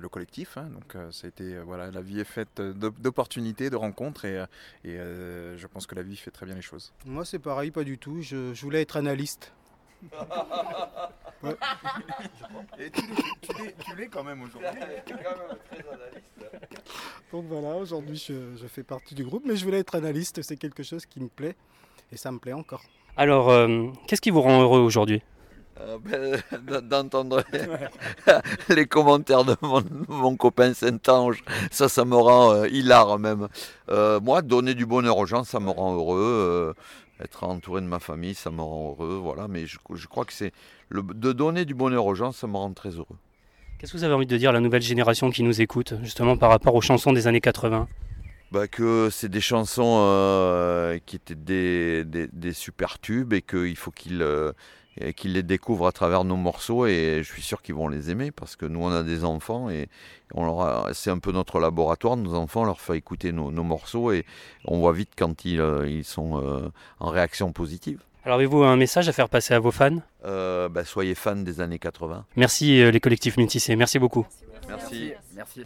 le collectif. hein. donc euh, ça a été, voilà, la vie est faite d'op- d'opportunités, de rencontres, et, et, euh, je pense que la vie fait très bien les choses. Moi, c'est pareil, pas du tout. Je, je voulais être analyste. Ouais. [LAUGHS] Et tu l'es- tu l'es quand même aujourd'hui. Donc voilà, aujourd'hui, je, je fais partie du groupe, mais je voulais être analyste. C'est quelque chose qui me plaît et ça me plaît encore. Alors, euh, qu'est-ce qui vous rend heureux aujourd'hui? Euh, ben, [LAUGHS] D'entendre [LAUGHS] les commentaires de mon, mon copain Saint-Ange, ça, ça me rend euh, hilar même. Euh, moi, donner du bonheur aux gens, ça me rend heureux. Être entouré de ma famille, ça me rend heureux. Voilà, mais je, je crois que c'est de donner du bonheur aux gens, ça me rend très heureux. Qu'est-ce que vous avez envie de dire à la nouvelle génération qui nous écoute, justement par rapport aux chansons des années 80 Bah, que c'est des chansons euh, qui étaient des, des, des super tubes et qu'il faut qu'ils euh, et qu'ils les découvrent à travers nos morceaux et je suis sûr qu'ils vont les aimer parce que nous on a des enfants et on leur a- c'est un peu notre laboratoire. Nos enfants on leur fait écouter nos, nos morceaux et on voit vite quand ils, euh, ils sont euh, en réaction positive. Alors avez-vous un message à faire passer à vos fans? Euh, bah, soyez fans des années 80. Merci les collectifs métissés, merci beaucoup. Merci. Merci.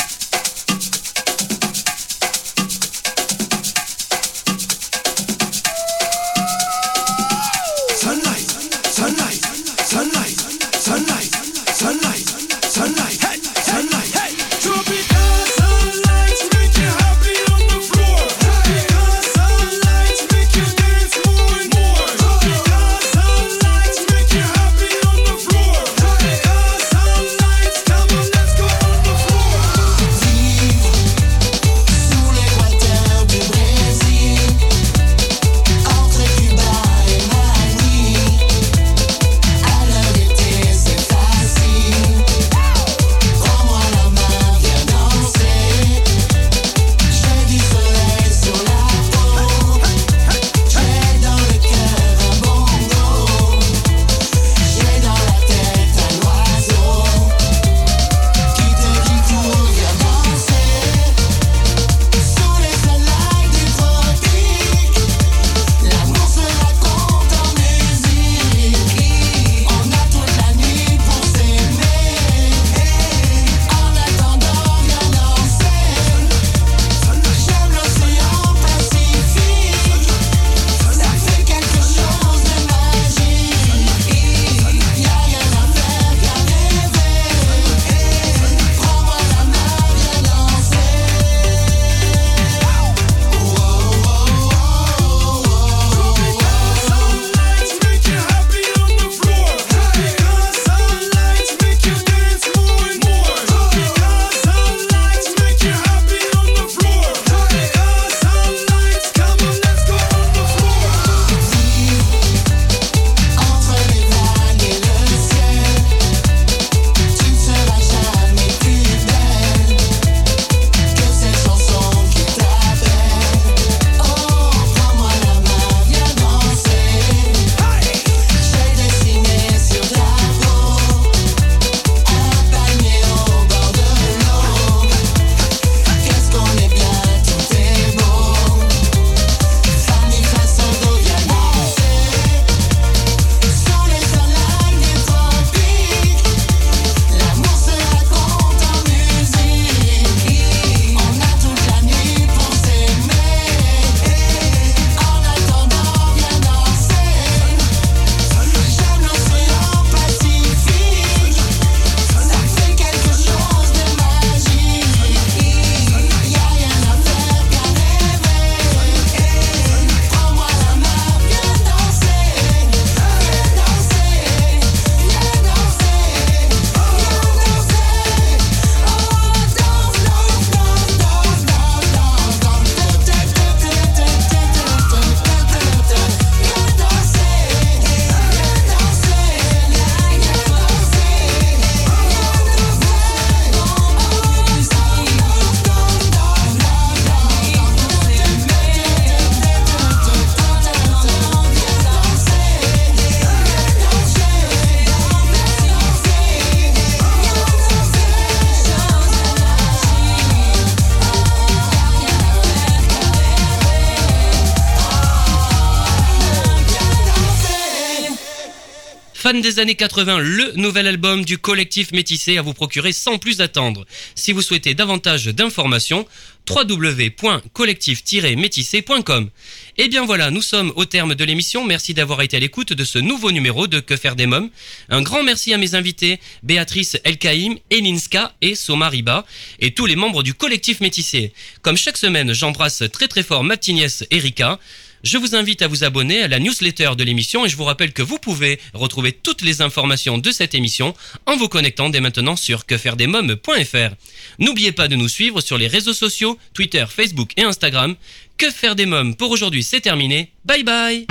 Fan des années 80, le nouvel album du collectif Métissé à vous procurer sans plus attendre. Si vous souhaitez davantage d'informations, www.collectif-métissé.com. Et bien voilà, nous sommes au terme de l'émission. Merci d'avoir été à l'écoute de ce nouveau numéro de Que faire des mômes. Un grand merci à mes invités, Béatrice Elkaïm, Elinska et Soma Riba, et tous les membres du collectif Métissé. Comme chaque semaine, j'embrasse très très fort ma petite Erika. Je vous invite à vous abonner à la newsletter de l'émission et je vous rappelle que vous pouvez retrouver toutes les informations de cette émission en vous connectant dès maintenant sur quefairedesmoms.fr. N'oubliez pas de nous suivre sur les réseaux sociaux, Twitter, Facebook et Instagram. Que faire des mômes pour aujourd'hui, c'est terminé. Bye bye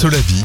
Solavi,